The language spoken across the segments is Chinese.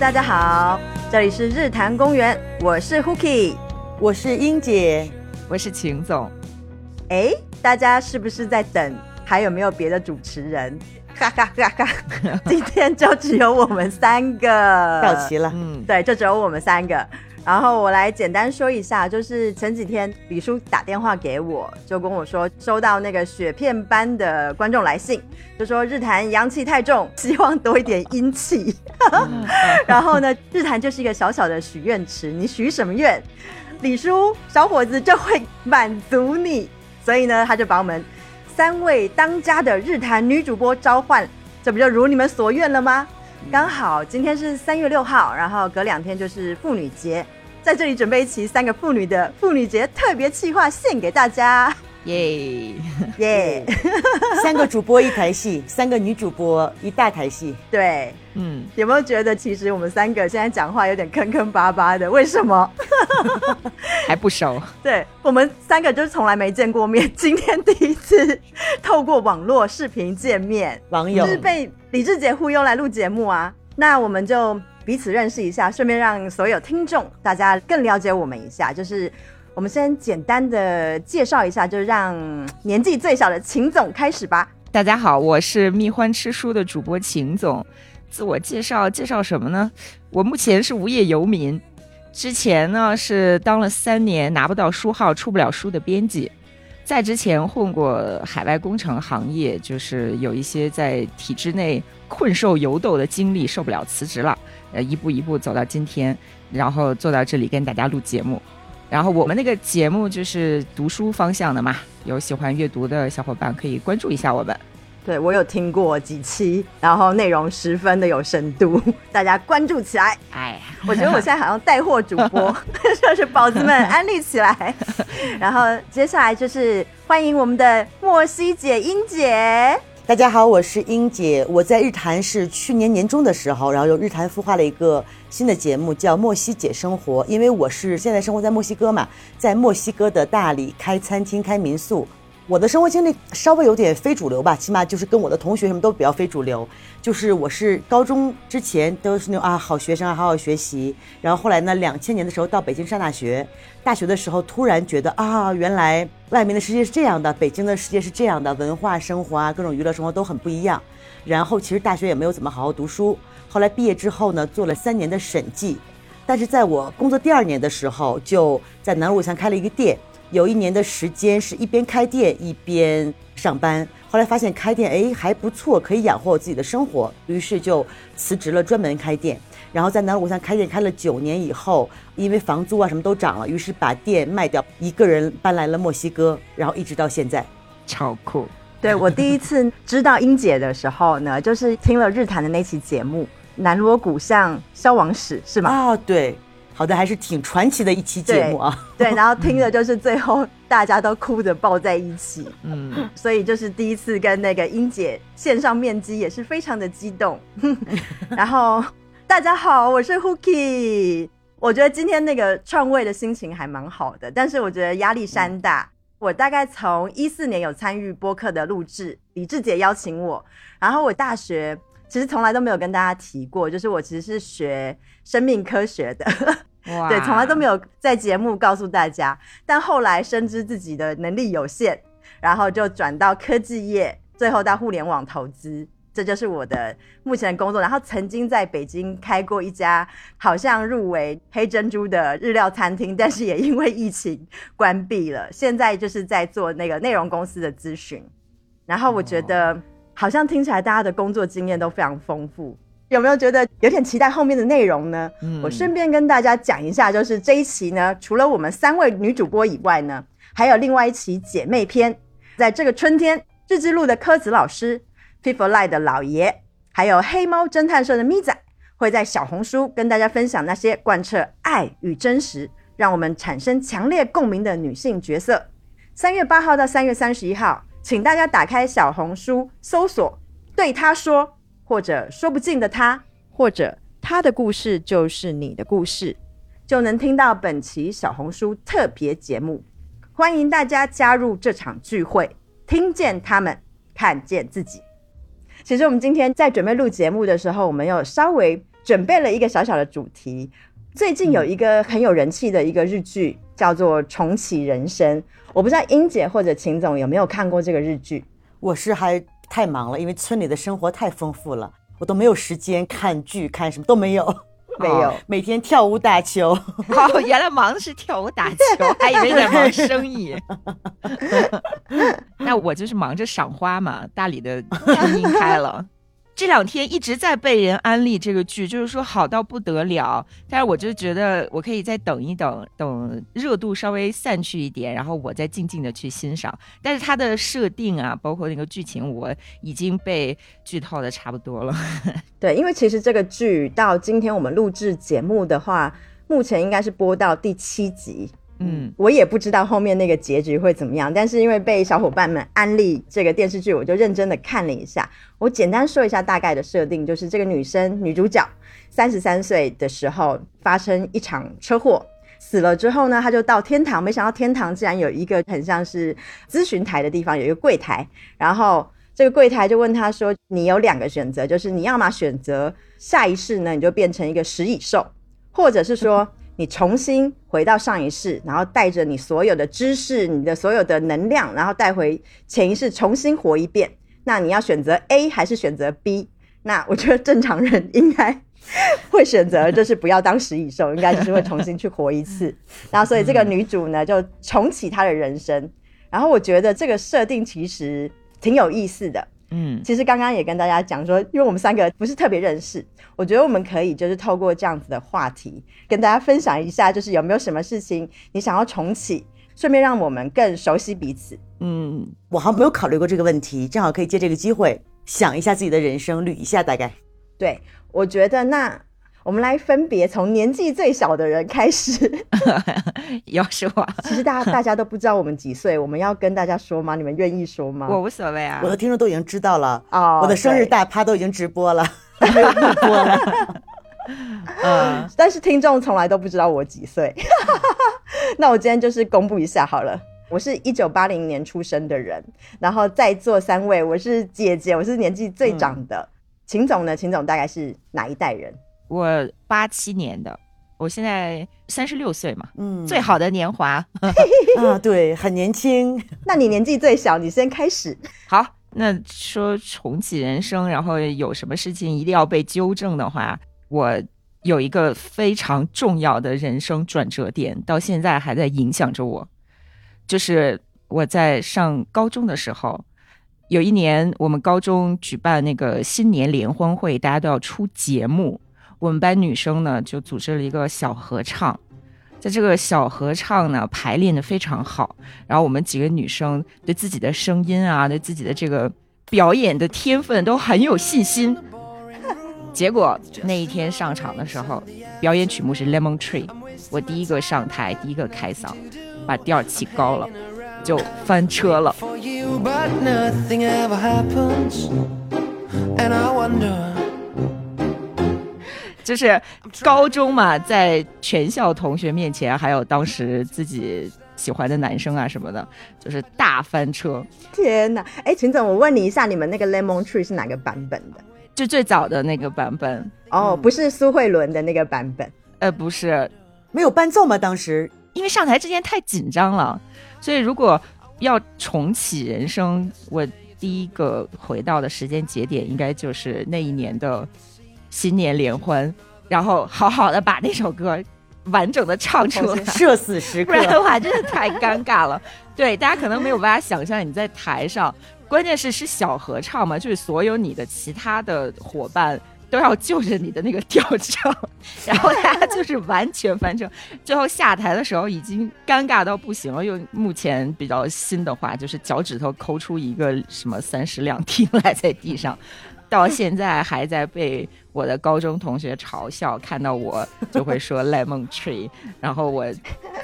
大家好，这里是日坛公园，我是 Hooky，我是英姐，我是秦总。哎，大家是不是在等？还有没有别的主持人？哈哈哈哈！今天就只有我们三个到齐了。嗯，对，就只有我们三个。然后我来简单说一下，就是前几天李叔打电话给我，就跟我说收到那个雪片般的观众来信，就说日坛阳气太重，希望多一点阴气。然后呢，日坛就是一个小小的许愿池，你许什么愿，李叔小伙子就会满足你。所以呢，他就把我们。三位当家的日坛女主播召唤，这不就如你们所愿了吗？刚好今天是三月六号，然后隔两天就是妇女节，在这里准备一期三个妇女的妇女节特别企划献给大家。耶 耶！三个主播一台戏，三个女主播一大台戏。对，嗯，有没有觉得其实我们三个现在讲话有点坑坑巴巴的？为什么？还不熟？对我们三个就是从来没见过面，今天第一次透过网络视频见面，网友是被李志杰忽悠来录节目啊。那我们就彼此认识一下，顺便让所有听众大家更了解我们一下，就是。我们先简单的介绍一下，就让年纪最小的秦总开始吧。大家好，我是蜜欢吃书的主播秦总。自我介绍介绍什么呢？我目前是无业游民，之前呢是当了三年拿不到书号、出不了书的编辑，在之前混过海外工程行业，就是有一些在体制内困兽犹斗的经历，受不了辞职了，呃，一步一步走到今天，然后坐到这里跟大家录节目。然后我们那个节目就是读书方向的嘛，有喜欢阅读的小伙伴可以关注一下我们。对我有听过几期，然后内容十分的有深度，大家关注起来。哎，我觉得我现在好像带货主播 就是宝子们安利起来。然后接下来就是欢迎我们的莫西姐英姐。大家好，我是英姐。我在日坛是去年年中的时候，然后由日坛孵化了一个新的节目，叫《墨西姐生活》。因为我是现在生活在墨西哥嘛，在墨西哥的大理开餐厅、开民宿。我的生活经历稍微有点非主流吧，起码就是跟我的同学什么都比较非主流。就是我是高中之前都是那种啊好学生啊，好好学习。然后后来呢，两千年的时候到北京上大学，大学的时候突然觉得啊，原来外面的世界是这样的，北京的世界是这样的，文化生活啊，各种娱乐生活都很不一样。然后其实大学也没有怎么好好读书。后来毕业之后呢，做了三年的审计，但是在我工作第二年的时候，就在南锣鼓巷开了一个店。有一年的时间是一边开店一边上班，后来发现开店哎还不错，可以养活我自己的生活，于是就辞职了，专门开店。然后在南锣鼓巷开店开了九年以后，因为房租啊什么都涨了，于是把店卖掉，一个人搬来了墨西哥，然后一直到现在，超酷。对我第一次知道英姐的时候呢，就是听了日坛的那期节目《南锣鼓巷消亡史》，是吗？啊，对。好的，还是挺传奇的一期节目啊。对，然后听的就是最后大家都哭着抱在一起，嗯，所以就是第一次跟那个英姐线上面基，也是非常的激动。然后大家好，我是 Hooky。我觉得今天那个创位的心情还蛮好的，但是我觉得压力山大。我大概从一四年有参与播客的录制，李志杰邀请我，然后我大学其实从来都没有跟大家提过，就是我其实是学生命科学的。对，从来都没有在节目告诉大家，但后来深知自己的能力有限，然后就转到科技业，最后到互联网投资，这就是我的目前的工作。然后曾经在北京开过一家好像入围黑珍珠的日料餐厅，但是也因为疫情关闭了。现在就是在做那个内容公司的咨询。然后我觉得好像听起来大家的工作经验都非常丰富。有没有觉得有点期待后面的内容呢？嗯，我顺便跟大家讲一下，就是这一期呢，除了我们三位女主播以外呢，还有另外一期姐妹篇。在这个春天，日之路的柯子老师、People Lie 的老爷，还有黑猫侦探社的咪仔，会在小红书跟大家分享那些贯彻爱与真实，让我们产生强烈共鸣的女性角色。三月八号到三月三十一号，请大家打开小红书搜索“对他说”。或者说不尽的他，或者他的故事就是你的故事，就能听到本期小红书特别节目。欢迎大家加入这场聚会，听见他们，看见自己。其实我们今天在准备录节目的时候，我们有稍微准备了一个小小的主题。最近有一个很有人气的一个日剧，叫做《重启人生》。我不知道英姐或者秦总有没有看过这个日剧？我是还太忙了，因为村里的生活太丰富了，我都没有时间看剧，看什么都没有，没有。每天跳舞打球。哦，原来忙的是跳舞打球，还以为在忙生意。那我就是忙着赏花嘛，大理的樱开了。这两天一直在被人安利这个剧，就是说好到不得了。但是我就觉得我可以再等一等，等热度稍微散去一点，然后我再静静的去欣赏。但是它的设定啊，包括那个剧情，我已经被剧透的差不多了。对，因为其实这个剧到今天我们录制节目的话，目前应该是播到第七集。嗯，我也不知道后面那个结局会怎么样，但是因为被小伙伴们安利这个电视剧，我就认真的看了一下。我简单说一下大概的设定，就是这个女生女主角三十三岁的时候发生一场车祸，死了之后呢，她就到天堂，没想到天堂竟然有一个很像是咨询台的地方，有一个柜台，然后这个柜台就问她说：“你有两个选择，就是你要么选择下一世呢，你就变成一个食蚁兽，或者是说。”你重新回到上一世，然后带着你所有的知识、你的所有的能量，然后带回潜意识重新活一遍。那你要选择 A 还是选择 B？那我觉得正常人应该会选择，就是不要当食蚁兽，应该就是会重新去活一次。然后，所以这个女主呢，就重启她的人生。然后，我觉得这个设定其实挺有意思的。嗯，其实刚刚也跟大家讲说，因为我们三个不是特别认识，我觉得我们可以就是透过这样子的话题，跟大家分享一下，就是有没有什么事情你想要重启，顺便让我们更熟悉彼此。嗯，我还没有考虑过这个问题，正好可以借这个机会想一下自己的人生，捋一下大概。对，我觉得那。我们来分别从年纪最小的人开始，要说，其实大家大家都不知道我们几岁，我们要跟大家说吗？你们愿意说吗？我无所谓啊，我的听众都已经知道了哦，我的生日大趴都已经直播了，没有录播了。嗯，但是听众从来都不知道我几岁。那我今天就是公布一下好了，我是一九八零年出生的人，然后在座三位我是姐姐，我是年纪最长的。秦总呢？秦总大概是哪一代人？我八七年的，我现在三十六岁嘛，嗯，最好的年华 啊，对，很年轻。那你年纪最小，你先开始。好，那说重启人生，然后有什么事情一定要被纠正的话，我有一个非常重要的人生转折点，到现在还在影响着我，就是我在上高中的时候，有一年我们高中举办那个新年联欢会，大家都要出节目。我们班女生呢，就组织了一个小合唱，在这个小合唱呢，排练的非常好。然后我们几个女生对自己的声音啊，对自己的这个表演的天分都很有信心。结果那一天上场的时候，表演曲目是《Lemon Tree》，我第一个上台，第一个开嗓，把调起高了，就翻车了。就是高中嘛，在全校同学面前，还有当时自己喜欢的男生啊什么的，就是大翻车。天哪！哎，秦总，我问你一下，你们那个 Lemon Tree 是哪个版本的？就最早的那个版本哦，不是苏慧伦的那个版本。呃，不是，没有伴奏吗？当时因为上台之前太紧张了，所以如果要重启人生，我第一个回到的时间节点，应该就是那一年的。新年联欢，然后好好的把那首歌完整的唱出来，社死时刻，不然的话真的太尴尬了。对，大家可能没有办法想象你在台上，关键是是小合唱嘛，就是所有你的其他的伙伴都要就着你的那个调唱，然后大家就是完全翻车。最后下台的时候已经尴尬到不行了，用目前比较新的话就是脚趾头抠出一个什么三室两厅来在地上。到现在还在被我的高中同学嘲笑，看到我就会说 lemon tree，然后我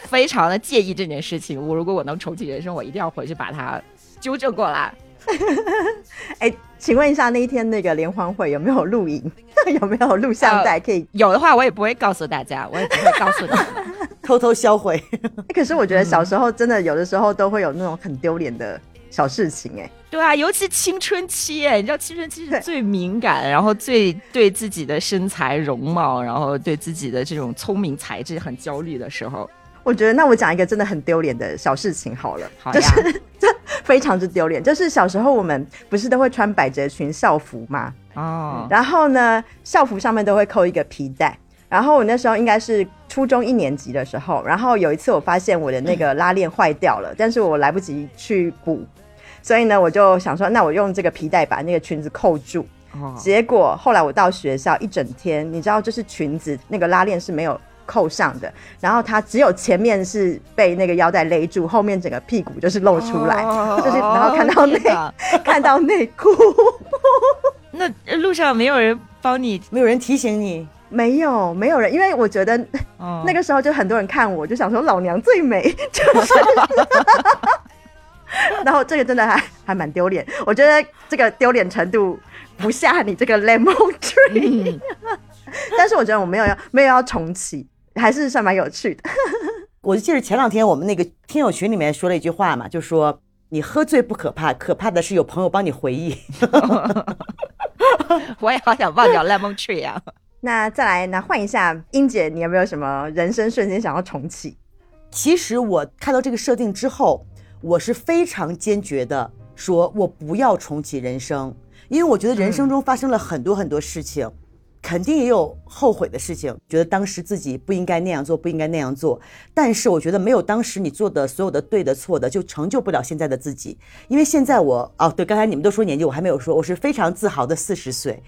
非常的介意这件事情。我如果我能重启人生，我一定要回去把它纠正过来。哎，请问一下那一天那个联欢会有没有录影？有没有录像带？可以有的话，我也不会告诉大家，我也不会告诉你，偷偷销毁。可是我觉得小时候真的有的时候都会有那种很丢脸的。小事情哎。对啊，尤其青春期哎，你知道青春期是最敏感，然后最对自己的身材容貌，然后对自己的这种聪明才智很焦虑的时候。我觉得，那我讲一个真的很丢脸的小事情好了，好就是这非常之丢脸。就是小时候我们不是都会穿百褶裙校服吗？哦，然后呢，校服上面都会扣一个皮带。然后我那时候应该是初中一年级的时候，然后有一次我发现我的那个拉链坏掉了，但是我来不及去补，所以呢，我就想说，那我用这个皮带把那个裙子扣住。结果后来我到学校一整天，你知道，就是裙子那个拉链是没有。扣上的，然后它只有前面是被那个腰带勒住，后面整个屁股就是露出来，就是然后看到内 看到内裤。那路上没有人帮你，没有人提醒你，没有没有人，因为我觉得那个时候就很多人看我，就想说老娘最美，就是。然后这个真的还还蛮丢脸，我觉得这个丢脸程度不下你这个 lemon tree，但是我觉得我没有要没有要重启。还是算蛮有趣的。我就记得前两天我们那个听友群里面说了一句话嘛，就说你喝醉不可怕，可怕的是有朋友帮你回忆。我也好想忘掉 lemon tree 啊。那再来，那换一下，英姐，你有没有什么人生瞬间想要重启？其实我看到这个设定之后，我是非常坚决的，说我不要重启人生，因为我觉得人生中发生了很多很多事情。肯定也有后悔的事情，觉得当时自己不应该那样做，不应该那样做。但是我觉得没有当时你做的所有的对的错的，就成就不了现在的自己。因为现在我哦，对，刚才你们都说年纪，我还没有说，我是非常自豪的四十岁。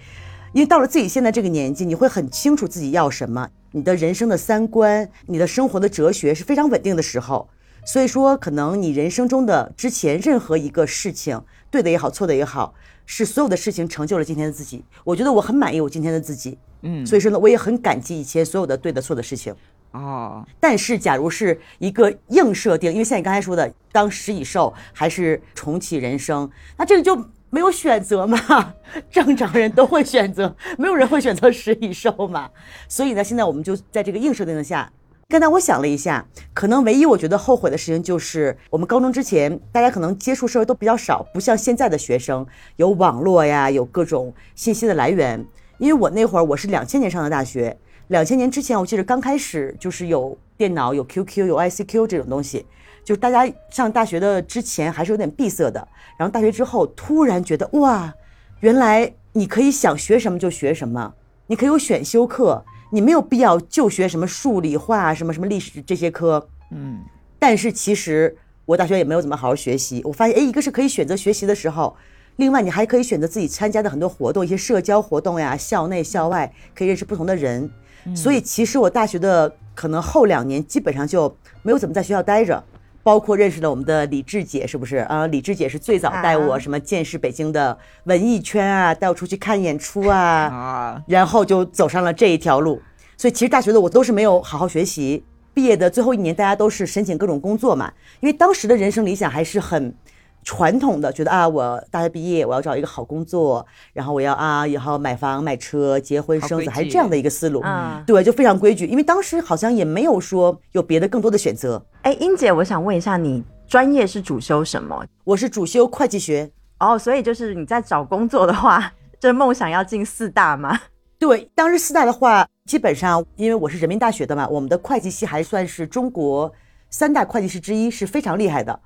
因为到了自己现在这个年纪，你会很清楚自己要什么，你的人生的三观，你的生活的哲学是非常稳定的时候。所以说，可能你人生中的之前任何一个事情，对的也好，错的也好。是所有的事情成就了今天的自己，我觉得我很满意我今天的自己，嗯，所以说呢，我也很感激以前所有的对的错的事情，哦。但是，假如是一个硬设定，因为像你刚才说的，当食蚁兽还是重启人生，那这个就没有选择嘛？正常人都会选择，没有人会选择食蚁兽嘛？所以呢，现在我们就在这个硬设定的下。刚才我想了一下，可能唯一我觉得后悔的事情就是，我们高中之前大家可能接触社会都比较少，不像现在的学生有网络呀，有各种信息的来源。因为我那会儿我是两千年上的大学，两千年之前我记得刚开始就是有电脑、有 QQ、有 ICQ 这种东西，就是大家上大学的之前还是有点闭塞的。然后大学之后突然觉得哇，原来你可以想学什么就学什么，你可以有选修课。你没有必要就学什么数理化、什么什么历史这些科，嗯，但是其实我大学也没有怎么好好学习。我发现，哎，一个是可以选择学习的时候，另外你还可以选择自己参加的很多活动，一些社交活动呀，校内校外可以认识不同的人。所以其实我大学的可能后两年基本上就没有怎么在学校待着。包括认识了我们的李志姐，是不是啊？李志姐是最早带我什么见识北京的文艺圈啊，带我出去看演出啊，啊，然后就走上了这一条路。所以其实大学的我都是没有好好学习，毕业的最后一年大家都是申请各种工作嘛，因为当时的人生理想还是很。传统的觉得啊，我大学毕业我要找一个好工作，然后我要啊以后买房买车结婚生子，还是这样的一个思路。嗯，对，就非常规矩。因为当时好像也没有说有别的更多的选择。哎，英姐，我想问一下，你专业是主修什么？我是主修会计学。哦，所以就是你在找工作的话，这梦想要进四大吗？对，当时四大的话，基本上因为我是人民大学的嘛，我们的会计系还算是中国三大会计师之一，是非常厉害的。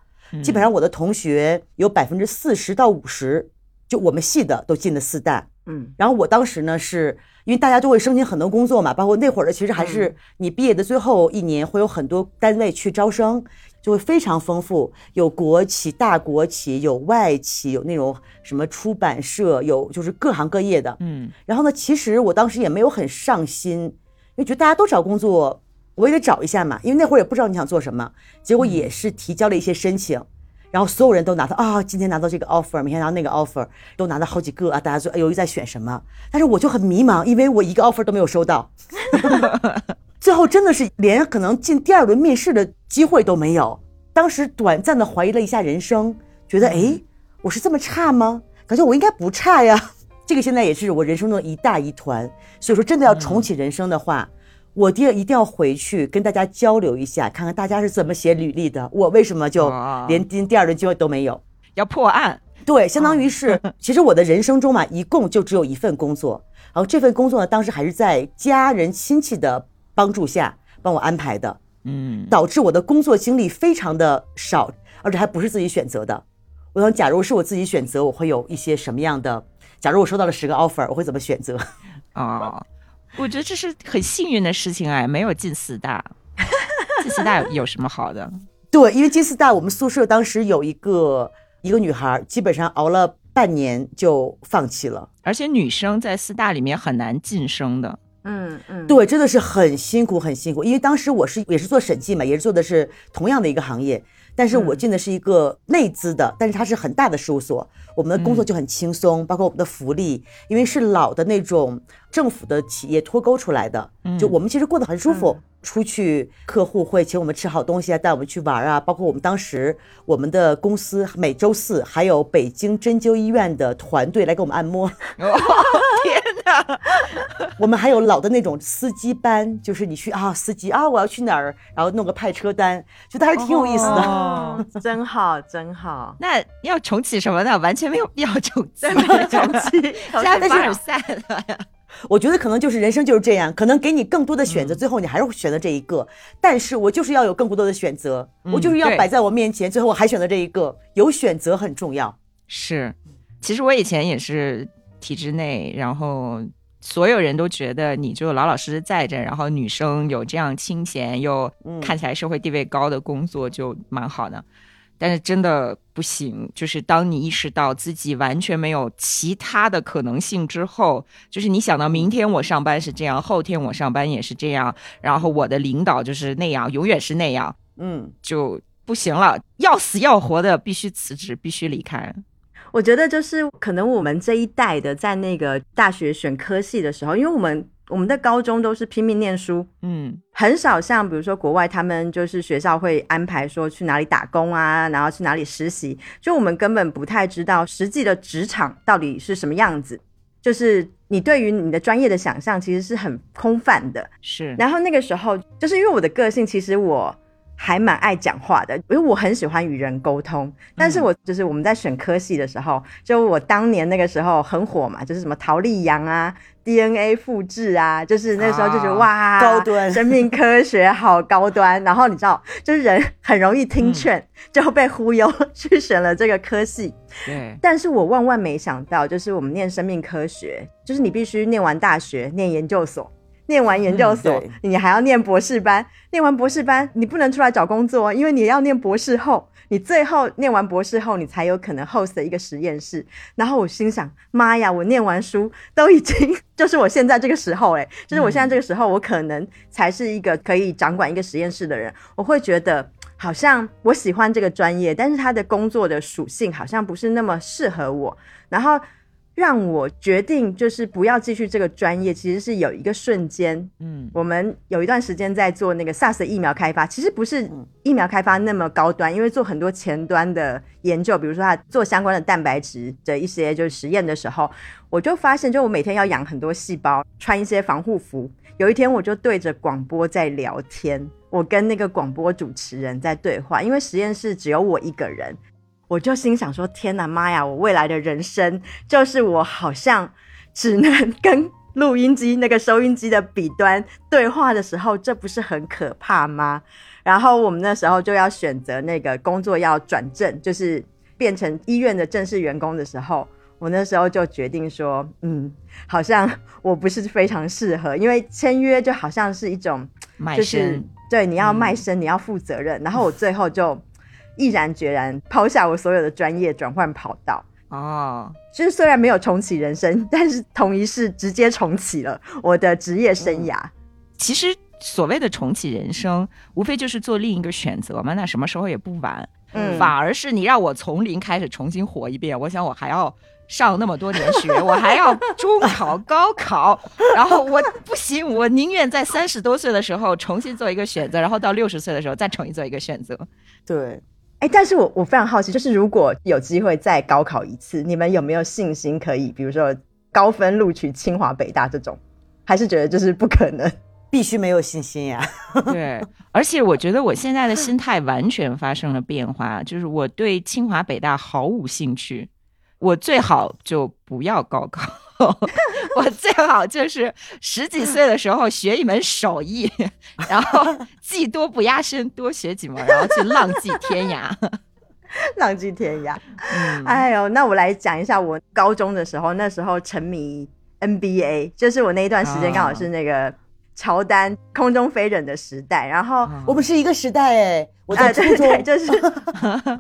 基本上我的同学有百分之四十到五十，就我们系的都进了四大。嗯，然后我当时呢，是因为大家都会申请很多工作嘛，包括那会儿的，其实还是你毕业的最后一年会有很多单位去招生，就会非常丰富，有国企、大国企，有外企，有那种什么出版社，有就是各行各业的。嗯，然后呢，其实我当时也没有很上心，因为觉得大家都找工作。我也得找一下嘛，因为那会儿也不知道你想做什么，结果也是提交了一些申请，然后所有人都拿到啊，今天拿到这个 offer，明天拿到那个 offer，都拿到好几个啊，大家说犹豫在选什么，但是我就很迷茫，因为我一个 offer 都没有收到，最后真的是连可能进第二轮面试的机会都没有，当时短暂的怀疑了一下人生，觉得哎，我是这么差吗？感觉我应该不差呀，这个现在也是我人生中一大疑团，所以说真的要重启人生的话。我爹一定要回去跟大家交流一下，看看大家是怎么写履历的。我为什么就连进第二轮机会都没有？要破案。对，相当于是，其实我的人生中嘛，一共就只有一份工作。然后这份工作呢，当时还是在家人亲戚的帮助下帮我安排的，嗯，导致我的工作经历非常的少，而且还不是自己选择的。我想，假如是我自己选择，我会有一些什么样的？假如我收到了十个 offer，我会怎么选择？哦，我觉得这是很幸运的事情哎，没有进四大。进四大有什么好的？对，因为进四大，我们宿舍当时有一个一个女孩，基本上熬了半年就放弃了。而且女生在四大里面很难晋升的。嗯嗯，对，真的是很辛苦，很辛苦。因为当时我是也是做审计嘛，也是做的是同样的一个行业。但是我进的是一个内资的，但是它是很大的事务所，我们的工作就很轻松，包括我们的福利，因为是老的那种政府的企业脱钩出来的，就我们其实过得很舒服。出去客户会请我们吃好东西啊，带我们去玩啊，包括我们当时我们的公司每周四还有北京针灸医院的团队来给我们按摩。天哪！我们还有老的那种司机班，就是你去啊，司机啊，我要去哪儿，然后弄个派车单，觉得还是挺有意思的。哦，真好，真好。那要重启什么呢？完全没有必要重启，重启，加凡尔赛了呀。我觉得可能就是人生就是这样，可能给你更多的选择，最后你还是会选择这一个。但是我就是要有更多的选择，我就是要摆在我面前，最后我还选择这一个。有选择很重要。是，其实我以前也是体制内，然后所有人都觉得你就老老实实在着，然后女生有这样清闲又看起来社会地位高的工作就蛮好的。但是真的不行，就是当你意识到自己完全没有其他的可能性之后，就是你想到明天我上班是这样，后天我上班也是这样，然后我的领导就是那样，永远是那样，嗯，就不行了，要死要活的必须辞职，必须离开。我觉得就是可能我们这一代的在那个大学选科系的时候，因为我们。我们的高中都是拼命念书，嗯，很少像比如说国外，他们就是学校会安排说去哪里打工啊，然后去哪里实习，就我们根本不太知道实际的职场到底是什么样子。就是你对于你的专业的想象其实是很空泛的，是。然后那个时候，就是因为我的个性，其实我。还蛮爱讲话的，因为我很喜欢与人沟通。但是我就是我们在选科系的时候，就我当年那个时候很火嘛，就是什么陶丽阳啊、DNA 复制啊，就是那时候就觉得哇，高端生命科学好高端。然后你知道，就是人很容易听劝，就被忽悠去选了这个科系。对，但是我万万没想到，就是我们念生命科学，就是你必须念完大学，念研究所。念完研究所，你还要念博士班。念完博士班，你不能出来找工作，因为你要念博士后。你最后念完博士后，你才有可能 host 一个实验室。然后我心想：妈呀，我念完书都已经就是我现在这个时候，哎，就是我现在这个时候，我可能才是一个可以掌管一个实验室的人。我会觉得好像我喜欢这个专业，但是他的工作的属性好像不是那么适合我。然后。让我决定就是不要继续这个专业，其实是有一个瞬间，嗯，我们有一段时间在做那个 SARS 疫苗开发，其实不是疫苗开发那么高端，因为做很多前端的研究，比如说他做相关的蛋白质的一些就是实验的时候，我就发现，就我每天要养很多细胞，穿一些防护服，有一天我就对着广播在聊天，我跟那个广播主持人在对话，因为实验室只有我一个人。我就心想说：“天哪，妈呀！我未来的人生就是我好像只能跟录音机那个收音机的笔端对话的时候，这不是很可怕吗？”然后我们那时候就要选择那个工作要转正，就是变成医院的正式员工的时候，我那时候就决定说：“嗯，好像我不是非常适合，因为签约就好像是一种，就是对你要卖身，你要负责任。”然后我最后就。毅然决然抛下我所有的专业，转换跑道哦。就是虽然没有重启人生，但是同一世直接重启了我的职业生涯。其实所谓的重启人生，无非就是做另一个选择嘛。那什么时候也不晚。嗯，反而是你让我从零开始重新活一遍，我想我还要上那么多年学，我还要中考、高考，然后我不行，我宁愿在三十多岁的时候重新做一个选择，然后到六十岁的时候再重新做一个选择。对。哎，但是我我非常好奇，就是如果有机会再高考一次，你们有没有信心可以，比如说高分录取清华北大这种？还是觉得就是不可能？必须没有信心呀。对，而且我觉得我现在的心态完全发生了变化，就是我对清华北大毫无兴趣，我最好就不要高考，我最好就是十几岁的时候学一门手艺，然后技多不压身，多学几门，然后去浪迹天涯。浪迹天涯，哎呦，那我来讲一下我高中的时候，那时候沉迷 NBA，就是我那一段时间刚好是那个乔丹空中飞人的时代，然后我们是一个时代哎，我在初中就是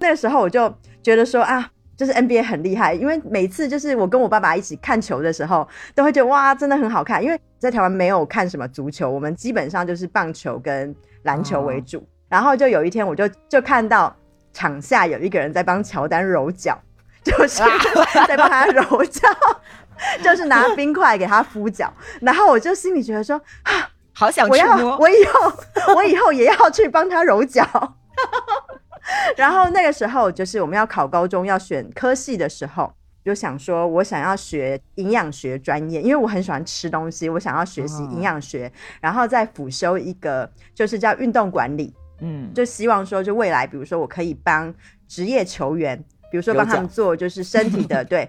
那个时候我就觉得说啊，就是 NBA 很厉害，因为每次就是我跟我爸爸一起看球的时候，都会觉得哇，真的很好看，因为在台湾没有看什么足球，我们基本上就是棒球跟篮球为主，然后就有一天我就就看到。场下有一个人在帮乔丹揉脚，就是 在帮他揉脚，就是拿冰块给他敷脚。然后我就心里觉得说，啊，好想我要我以后我以后也要去帮他揉脚。然后那个时候就是我们要考高中要选科系的时候，就想说我想要学营养学专业，因为我很喜欢吃东西，我想要学习营养学，然后再辅修一个就是叫运动管理。嗯，就希望说，就未来，比如说我可以帮职业球员，比如说帮他们做就是身体的，对，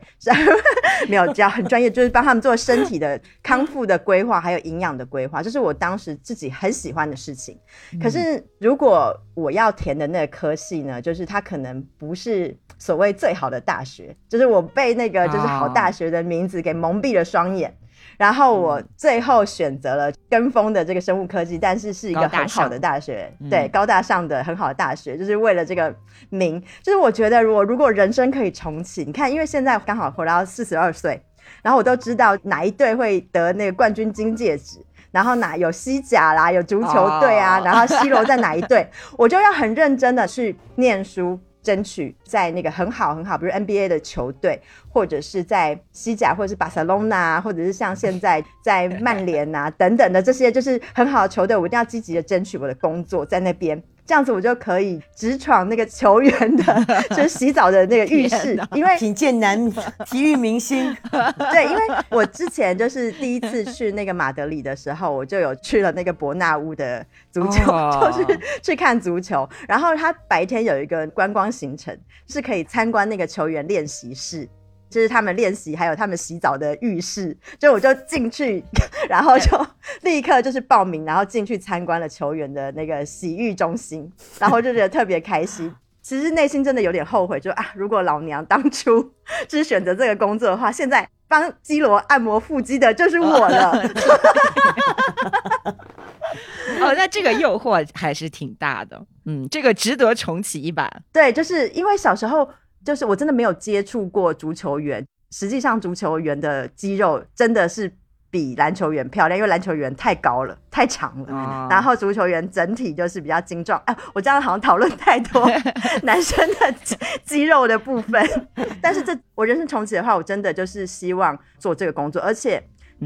没有，教很专业，就是帮他们做身体的康复的规划，还有营养的规划，这是我当时自己很喜欢的事情。可是如果我要填的那个科系呢，就是它可能不是所谓最好的大学，就是我被那个就是好大学的名字给蒙蔽了双眼。然后我最后选择了跟风的这个生物科技，但是是一个很好的大学，对，高大上的很好的大学，就是为了这个名。就是我觉得，如果如果人生可以重启，你看，因为现在刚好活到四十二岁，然后我都知道哪一队会得那个冠军金戒指，然后哪有西甲啦，有足球队啊，然后 C 罗在哪一队，我就要很认真的去念书。争取在那个很好很好，比如 NBA 的球队，或者是在西甲，或者是巴塞隆纳，或者是像现在 在曼联啊等等的这些，就是很好的球队，我一定要积极的争取我的工作在那边。这样子我就可以直闯那个球员的，就是洗澡的那个浴室，因为品鉴男 体育明星。对，因为我之前就是第一次去那个马德里的时候，我就有去了那个伯纳乌的足球，就是去看足球。然后他白天有一个观光行程，是可以参观那个球员练习室。就是他们练习，还有他们洗澡的浴室，就我就进去，然后就立刻就是报名，然后进去参观了球员的那个洗浴中心，然后就觉得特别开心。其实内心真的有点后悔，就啊，如果老娘当初就是选择这个工作的话，现在帮基罗按摩腹肌的就是我了。哦，那这个诱惑还是挺大的，嗯，这个值得重启一把。对，就是因为小时候。就是我真的没有接触过足球员，实际上足球员的肌肉真的是比篮球员漂亮，因为篮球员太高了、太长了，然后足球员整体就是比较精壮。哎，我这样好像讨论太多 男生的肌肉的部分，但是这我人生重启的话，我真的就是希望做这个工作，而且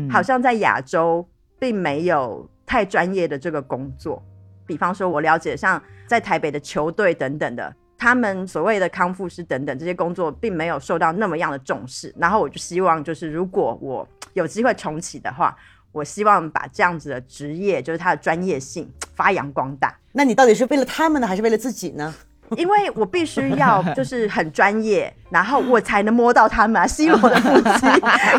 好像在亚洲并没有太专业的这个工作，比方说我了解像在台北的球队等等的。他们所谓的康复师等等这些工作，并没有受到那么样的重视。然后我就希望，就是如果我有机会重启的话，我希望把这样子的职业，就是他的专业性发扬光大。那你到底是为了他们呢，还是为了自己呢？因为我必须要 就是很专业，然后我才能摸到他们啊，C 罗的腹肌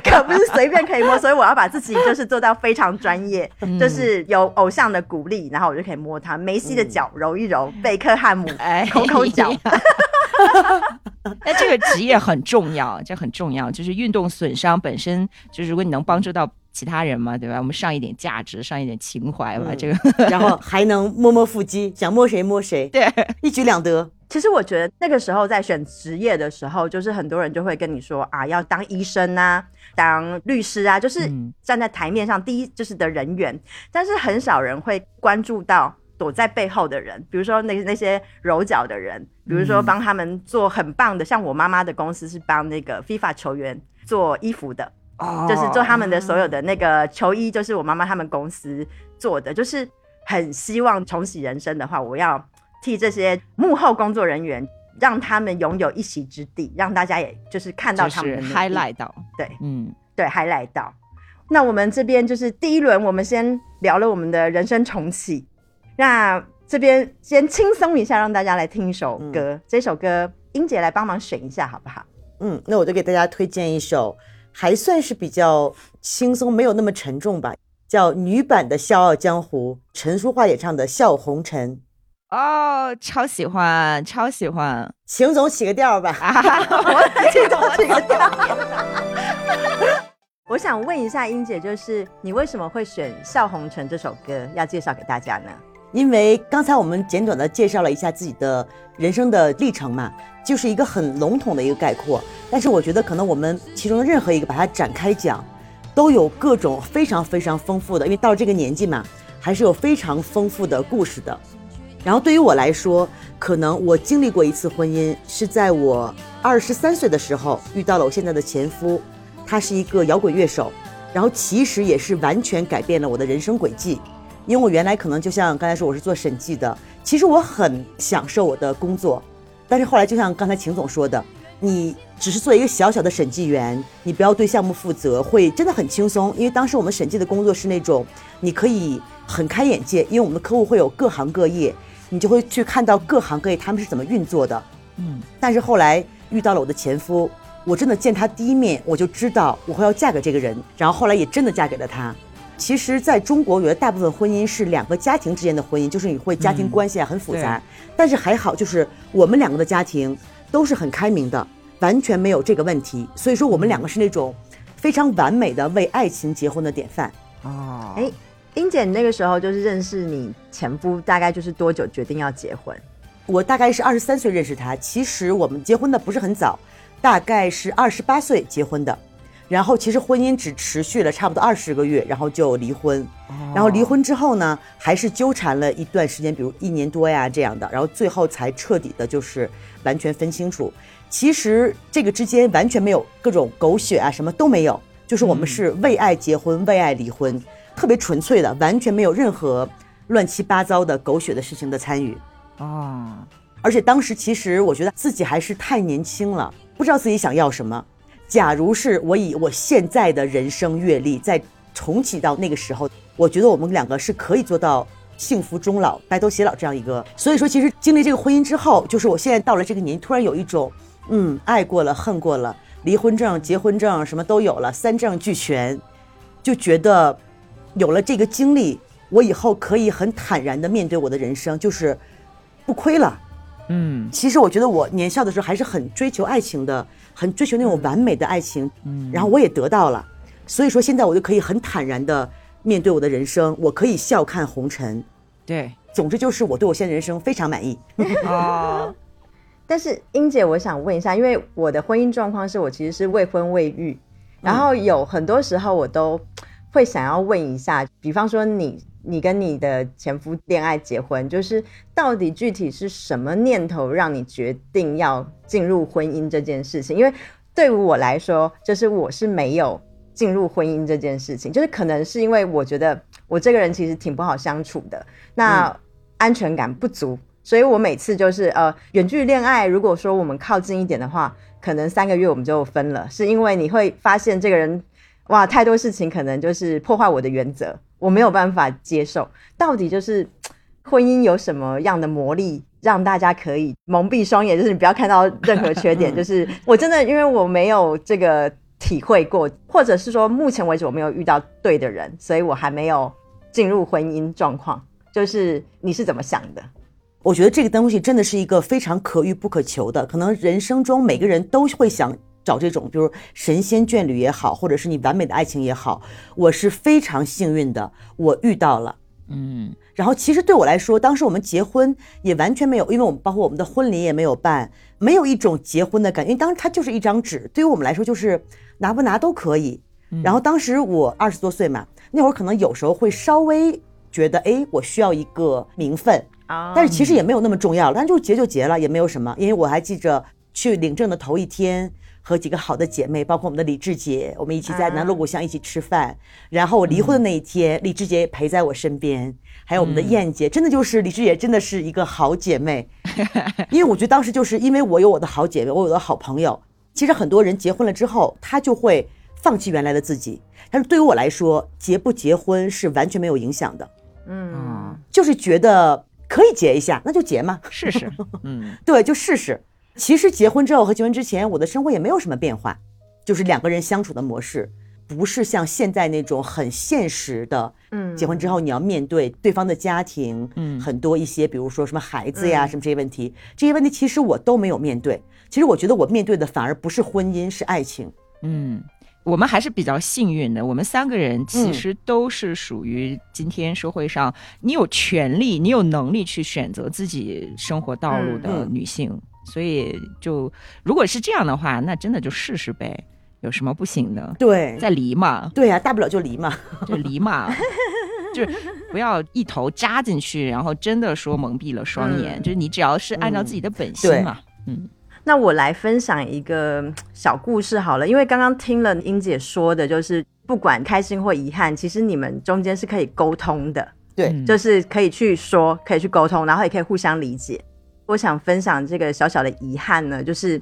可不是随便可以摸，所以我要把自己就是做到非常专业，就是有偶像的鼓励，然后我就可以摸他。梅西的脚揉一揉，贝克汉姆抠抠脚。哎，这个职业很重要，这很重要，就是运动损伤本身，就是如果你能帮助到。其他人嘛，对吧？我们上一点价值，上一点情怀吧，这个，然后还能摸摸腹肌，想摸谁摸谁，对，一举两得。其实我觉得那个时候在选职业的时候，就是很多人就会跟你说啊，要当医生啊，当律师啊，就是站在台面上第一就是的人员，但是很少人会关注到躲在背后的人，比如说那那些揉脚的人，比如说帮他们做很棒的，像我妈妈的公司是帮那个 FIFA 球员做衣服的。哦就是做他们的所有的那个球衣，就是我妈妈他们公司做的。就是很希望重启人生的话，我要替这些幕后工作人员，让他们拥有一席之地，让大家也就是看到他们 highlight 到。对，嗯，对，highlight 到。那我们这边就是第一轮，我们先聊了我们的人生重启。那这边先轻松一下，让大家来听一首歌。这首歌，英姐来帮忙选一下，好不好？嗯，那我就给大家推荐一首，还算是比较轻松，没有那么沉重吧，叫女版的《笑傲江湖》，陈淑桦演唱的《笑红尘》。哦，超喜欢，超喜欢，秦总起个调吧。我秦总起个调。我想问一下英姐，就是你为什么会选《笑红尘》这首歌要介绍给大家呢？因为刚才我们简短的介绍了一下自己的人生的历程嘛，就是一个很笼统的一个概括。但是我觉得可能我们其中任何一个把它展开讲，都有各种非常非常丰富的，因为到了这个年纪嘛，还是有非常丰富的故事的。然后对于我来说，可能我经历过一次婚姻，是在我二十三岁的时候遇到了我现在的前夫。他是一个摇滚乐手，然后其实也是完全改变了我的人生轨迹。因为我原来可能就像刚才说，我是做审计的，其实我很享受我的工作，但是后来就像刚才秦总说的，你只是做一个小小的审计员，你不要对项目负责，会真的很轻松。因为当时我们审计的工作是那种你可以很开眼界，因为我们的客户会有各行各业，你就会去看到各行各业他们是怎么运作的。嗯，但是后来遇到了我的前夫。我真的见他第一面，我就知道我会要嫁给这个人，然后后来也真的嫁给了他。其实，在中国，我觉得大部分婚姻是两个家庭之间的婚姻，就是你会家庭关系啊很复杂。但是还好，就是我们两个的家庭都是很开明的，完全没有这个问题。所以说，我们两个是那种非常完美的为爱情结婚的典范。哦，哎，英姐，你那个时候就是认识你前夫，大概就是多久决定要结婚？我大概是二十三岁认识他，其实我们结婚的不是很早。大概是二十八岁结婚的，然后其实婚姻只持续了差不多二十个月，然后就离婚。然后离婚之后呢，还是纠缠了一段时间，比如一年多呀这样的，然后最后才彻底的就是完全分清楚。其实这个之间完全没有各种狗血啊，什么都没有，就是我们是为爱结婚，为爱离婚，特别纯粹的，完全没有任何乱七八糟的狗血的事情的参与。哦，而且当时其实我觉得自己还是太年轻了。不知道自己想要什么。假如是我以我现在的人生阅历再重启到那个时候，我觉得我们两个是可以做到幸福终老、白头偕老这样一个。所以说，其实经历这个婚姻之后，就是我现在到了这个年纪，突然有一种，嗯，爱过了，恨过了，离婚证、结婚证什么都有了，三证俱全，就觉得有了这个经历，我以后可以很坦然的面对我的人生，就是不亏了。嗯，其实我觉得我年少的时候还是很追求爱情的，很追求那种完美的爱情。嗯，然后我也得到了，所以说现在我就可以很坦然的面对我的人生，我可以笑看红尘。对，总之就是我对我现在人生非常满意。哦，但是英姐，我想问一下，因为我的婚姻状况是我其实是未婚未育，然后有很多时候我都会想要问一下，比方说你。你跟你的前夫恋爱结婚，就是到底具体是什么念头让你决定要进入婚姻这件事情？因为对于我来说，就是我是没有进入婚姻这件事情，就是可能是因为我觉得我这个人其实挺不好相处的，那安全感不足，所以我每次就是呃远距离恋爱，如果说我们靠近一点的话，可能三个月我们就分了，是因为你会发现这个人哇太多事情可能就是破坏我的原则。我没有办法接受，到底就是 婚姻有什么样的魔力，让大家可以蒙蔽双眼，就是你不要看到任何缺点。就是我真的，因为我没有这个体会过，或者是说目前为止我没有遇到对的人，所以我还没有进入婚姻状况。就是你是怎么想的？我觉得这个东西真的是一个非常可遇不可求的，可能人生中每个人都会想。找这种，比如神仙眷侣也好，或者是你完美的爱情也好，我是非常幸运的，我遇到了，嗯。然后其实对我来说，当时我们结婚也完全没有，因为我们包括我们的婚礼也没有办，没有一种结婚的感觉。因为当时它就是一张纸，对于我们来说就是拿不拿都可以。然后当时我二十多岁嘛，那会儿可能有时候会稍微觉得，哎，我需要一个名分啊，但是其实也没有那么重要，但就结就结了，也没有什么。因为我还记着去领证的头一天。和几个好的姐妹，包括我们的李志杰，我们一起在南锣鼓巷一起吃饭。然后我离婚的那一天，李志杰也陪在我身边，还有我们的燕姐，真的就是李志杰，真的是一个好姐妹。因为我觉得当时就是因为我有我的好姐妹，我有的好朋友。其实很多人结婚了之后，他就会放弃原来的自己。但是对于我来说，结不结婚是完全没有影响的。嗯，就是觉得可以结一下，那就结嘛，试试。嗯，对，就试试。其实结婚之后和结婚之前，我的生活也没有什么变化，就是两个人相处的模式，不是像现在那种很现实的。嗯，结婚之后你要面对对方的家庭，嗯，很多一些，比如说什么孩子呀，什么这些问题，这些问题其实我都没有面对。其实我觉得我面对的反而不是婚姻，是爱情。嗯。我们还是比较幸运的，我们三个人其实都是属于今天社会上你有权利、你有能力去选择自己生活道路的女性，所以就如果是这样的话，那真的就试试呗，有什么不行的？对，再离嘛。对呀，大不了就离嘛，就离嘛，就是不要一头扎进去，然后真的说蒙蔽了双眼。就是你只要是按照自己的本心嘛，嗯。那我来分享一个小故事好了，因为刚刚听了英姐说的，就是不管开心或遗憾，其实你们中间是可以沟通的，对，就是可以去说，可以去沟通，然后也可以互相理解。我想分享这个小小的遗憾呢，就是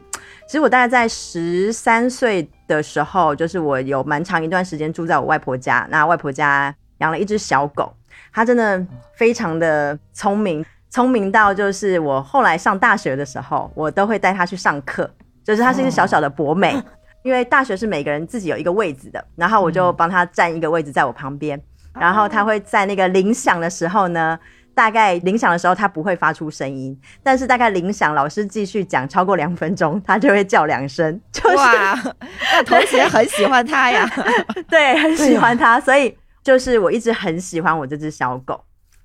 其实我大概在十三岁的时候，就是我有蛮长一段时间住在我外婆家，那外婆家养了一只小狗，它真的非常的聪明。聪明到就是我后来上大学的时候，我都会带它去上课。就是它是一个小小的博美，因为大学是每个人自己有一个位置的，然后我就帮他占一个位置在我旁边。然后他会在那个铃响的时候呢，大概铃响的时候它不会发出声音，但是大概铃响老师继续讲超过两分钟，它就会叫两声。哇，那同学很喜欢它呀？对，很喜欢它，所以就是我一直很喜欢我这只小狗。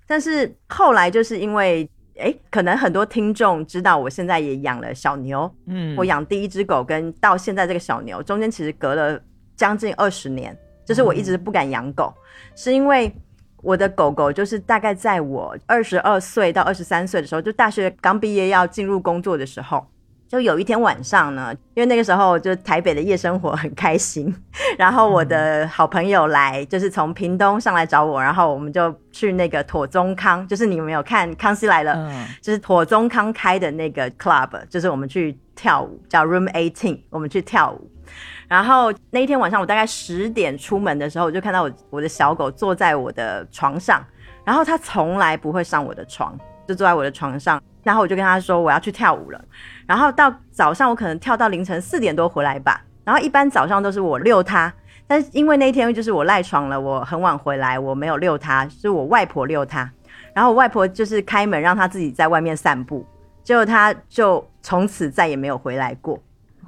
但是后来就是因为，哎，可能很多听众知道，我现在也养了小牛。嗯，我养第一只狗跟到现在这个小牛中间其实隔了将近二十年，就是我一直不敢养狗，是因为我的狗狗就是大概在我二十二岁到二十三岁的时候，就大学刚毕业要进入工作的时候。就有一天晚上呢，因为那个时候就台北的夜生活很开心，然后我的好朋友来，就是从屏东上来找我，然后我们就去那个妥中康，就是你有没有看《康熙来了》？嗯，就是妥中康开的那个 club，就是我们去跳舞，叫 Room Eighteen，我们去跳舞。然后那一天晚上，我大概十点出门的时候，我就看到我我的小狗坐在我的床上，然后它从来不会上我的床，就坐在我的床上，然后我就跟他说我要去跳舞了。然后到早上，我可能跳到凌晨四点多回来吧。然后一般早上都是我遛它，但是因为那天就是我赖床了，我很晚回来，我没有遛它，是我外婆遛它。然后我外婆就是开门让它自己在外面散步，结果它就从此再也没有回来过。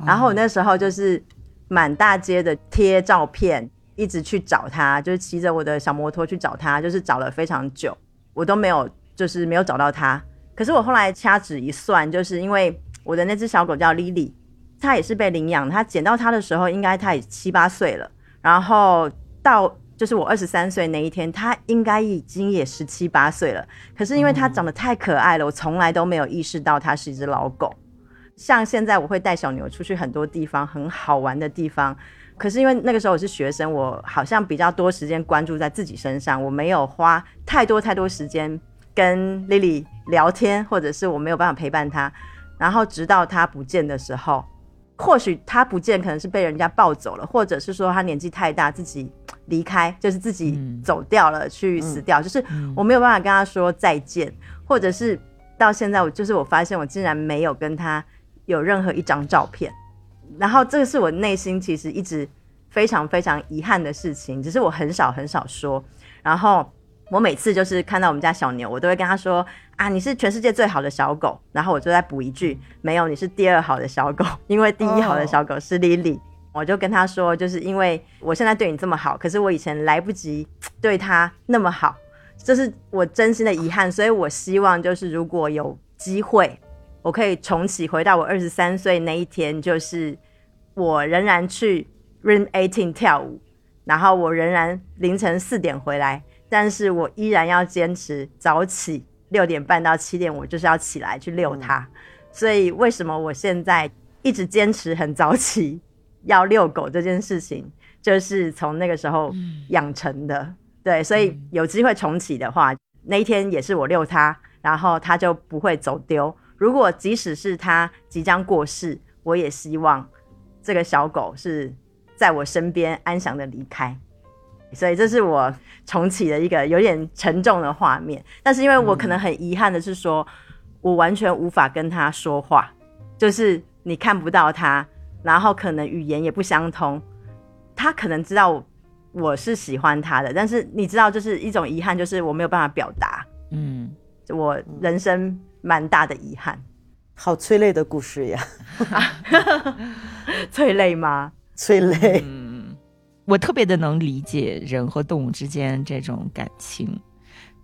然后我那时候就是满大街的贴照片，一直去找它，就是骑着我的小摩托去找它，就是找了非常久，我都没有就是没有找到它。可是我后来掐指一算，就是因为。我的那只小狗叫 Lily，它也是被领养。它捡到它的时候，应该它也七八岁了。然后到就是我二十三岁那一天，它应该已经也十七八岁了。可是因为它长得太可爱了，我从来都没有意识到它是一只老狗。像现在我会带小牛出去很多地方，很好玩的地方。可是因为那个时候我是学生，我好像比较多时间关注在自己身上，我没有花太多太多时间跟 Lily 聊天，或者是我没有办法陪伴她。然后直到她不见的时候，或许她不见可能是被人家抱走了，或者是说她年纪太大自己离开，就是自己走掉了去死掉，就是我没有办法跟她说再见，或者是到现在我就是我发现我竟然没有跟他有任何一张照片，然后这个是我内心其实一直非常非常遗憾的事情，只是我很少很少说，然后。我每次就是看到我们家小牛，我都会跟他说：“啊，你是全世界最好的小狗。”然后我就再补一句：“没有，你是第二好的小狗，因为第一好的小狗是 Lily。”我就跟他说：“就是因为我现在对你这么好，可是我以前来不及对他那么好，这是我真心的遗憾。所以我希望就是如果有机会，我可以重启回到我二十三岁那一天，就是我仍然去 Room Eighteen 跳舞，然后我仍然凌晨四点回来。”但是我依然要坚持早起，六点半到七点，我就是要起来去遛它。所以为什么我现在一直坚持很早起 要遛狗这件事情，就是从那个时候养成的。对，所以有机会重启的话，那一天也是我遛它，然后它就不会走丢。如果即使是它即将过世，我也希望这个小狗是在我身边安详的离开。所以这是我重启的一个有点沉重的画面。但是因为我可能很遗憾的是说，我完全无法跟他说话，就是你看不到他，然后可能语言也不相通。他可能知道我是喜欢他的，但是你知道，就是一种遗憾，就是我没有办法表达。嗯，我人生蛮大的遗憾。好催泪的故事呀！催泪吗？催泪。嗯，我特别的能理解人和动物之间这种感情。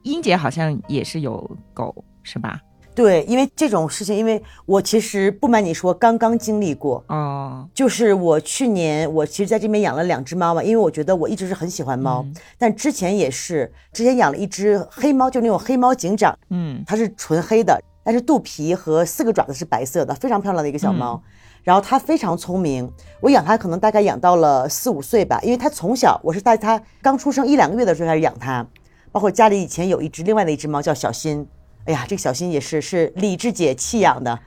英姐好像也是有狗，是吧？对，因为这种事情，因为我其实不瞒你说，刚刚经历过。哦。就是我去年，我其实在这边养了两只猫嘛，因为我觉得我一直是很喜欢猫，但之前也是，之前养了一只黑猫，就那种黑猫警长。嗯。它是纯黑的。但是肚皮和四个爪子是白色的，非常漂亮的一个小猫。然后它非常聪明，我养它可能大概养到了四五岁吧，因为它从小我是带它刚出生一两个月的时候开始养它。包括家里以前有一只另外的一只猫叫小新，哎呀，这个小新也是是李志姐弃养的，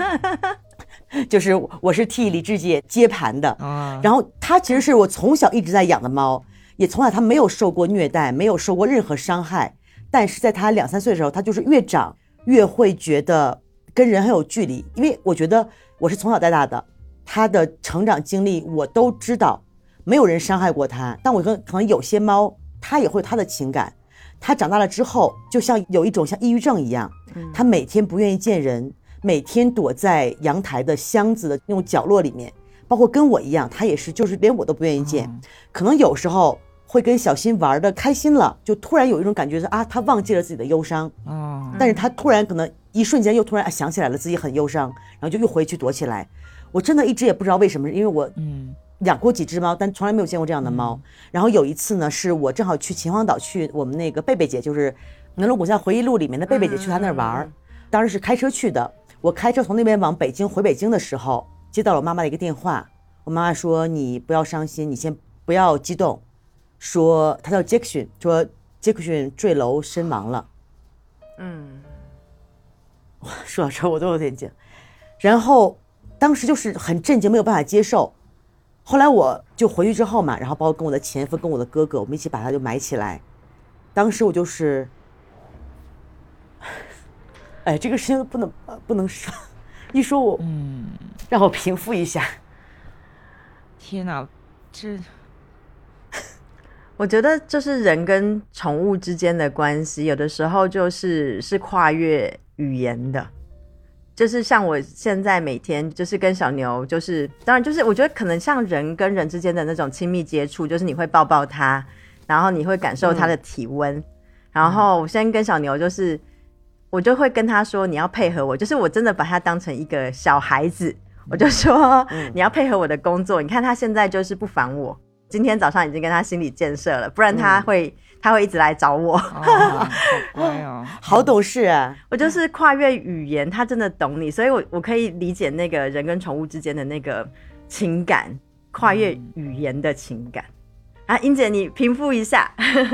就是我是替李志姐接盘的。然后它其实是我从小一直在养的猫，也从小它没有受过虐待，没有受过任何伤害。但是在它两三岁的时候，它就是越长越会觉得跟人很有距离，因为我觉得我是从小带大的，它的成长经历我都知道，没有人伤害过它。但我跟可能有些猫，它也会有它的情感。它长大了之后，就像有一种像抑郁症一样，他每天不愿意见人，每天躲在阳台的箱子的那种角落里面，包括跟我一样，他也是，就是连我都不愿意见。可能有时候。会跟小新玩的开心了，就突然有一种感觉是啊，他忘记了自己的忧伤，哦，但是他突然可能一瞬间又突然想起来了自己很忧伤，然后就又回去躲起来。我真的一直也不知道为什么，因为我嗯养过几只猫，但从来没有见过这样的猫。然后有一次呢，是我正好去秦皇岛去我们那个贝贝姐，就是《南锣鼓巷回忆录》里面的贝贝姐去她那儿玩儿，当时是开车去的。我开车从那边往北京回北京的时候，接到了我妈妈的一个电话，我妈妈说你不要伤心，你先不要激动。说他叫杰克逊，说杰克逊坠楼身亡了。嗯，哇，说到这我都有点惊。然后当时就是很震惊，没有办法接受。后来我就回去之后嘛，然后包括跟我的前夫、跟我的哥哥，我们一起把它就埋起来。当时我就是，哎，这个事情不能不能说，一说我，嗯，让我平复一下。天哪，这。我觉得就是人跟宠物之间的关系，有的时候就是是跨越语言的，就是像我现在每天就是跟小牛，就是当然就是我觉得可能像人跟人之间的那种亲密接触，就是你会抱抱它，然后你会感受它的体温，然后我先跟小牛就是，我就会跟他说你要配合我，就是我真的把它当成一个小孩子，我就说 你要配合我的工作，你看他现在就是不烦我。今天早上已经跟他心理建设了，不然他会他会一直来找我。好乖哦，好懂事啊！我就是跨越语言，他真的懂你，所以我我可以理解那个人跟宠物之间的那个情感，跨越语言的情感。啊，英姐，你平复一下。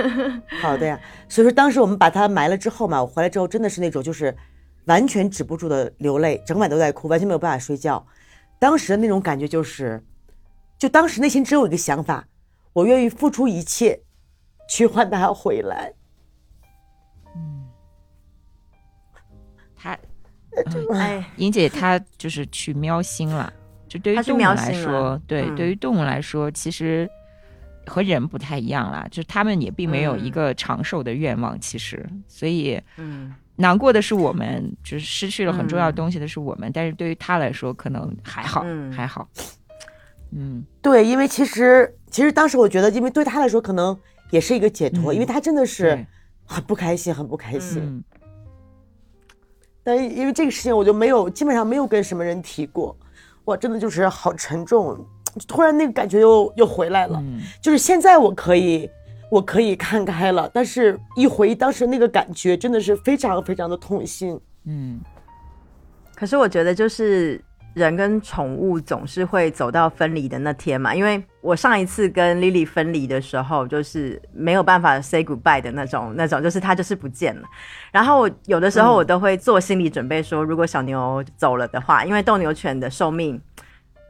好的呀。所以说，当时我们把它埋了之后嘛，我回来之后真的是那种就是完全止不住的流泪，整晚都在哭，完全没有办法睡觉。当时的那种感觉就是。就当时内心只有一个想法，我愿意付出一切，去换他回来。嗯，他，哎，莹姐她就是去喵星了。就对于动物来说，对，对于动物来说，其实和人不太一样啦。就是他们也并没有一个长寿的愿望，其实，所以，嗯，难过的是我们，就是失去了很重要的东西的是我们。但是对于他来说，可能还好，还好。嗯，对，因为其实其实当时我觉得，因为对他来说可能也是一个解脱，因为他真的是很不开心，很不开心。但因为这个事情，我就没有基本上没有跟什么人提过，哇，真的就是好沉重，突然那个感觉又又回来了。就是现在我可以我可以看开了，但是一回忆当时那个感觉，真的是非常非常的痛心。嗯，可是我觉得就是。人跟宠物总是会走到分离的那天嘛，因为我上一次跟 Lily 分离的时候，就是没有办法 say goodbye 的那种，那种就是它就是不见了。然后有的时候我都会做心理准备，说如果小牛走了的话，因为斗牛犬的寿命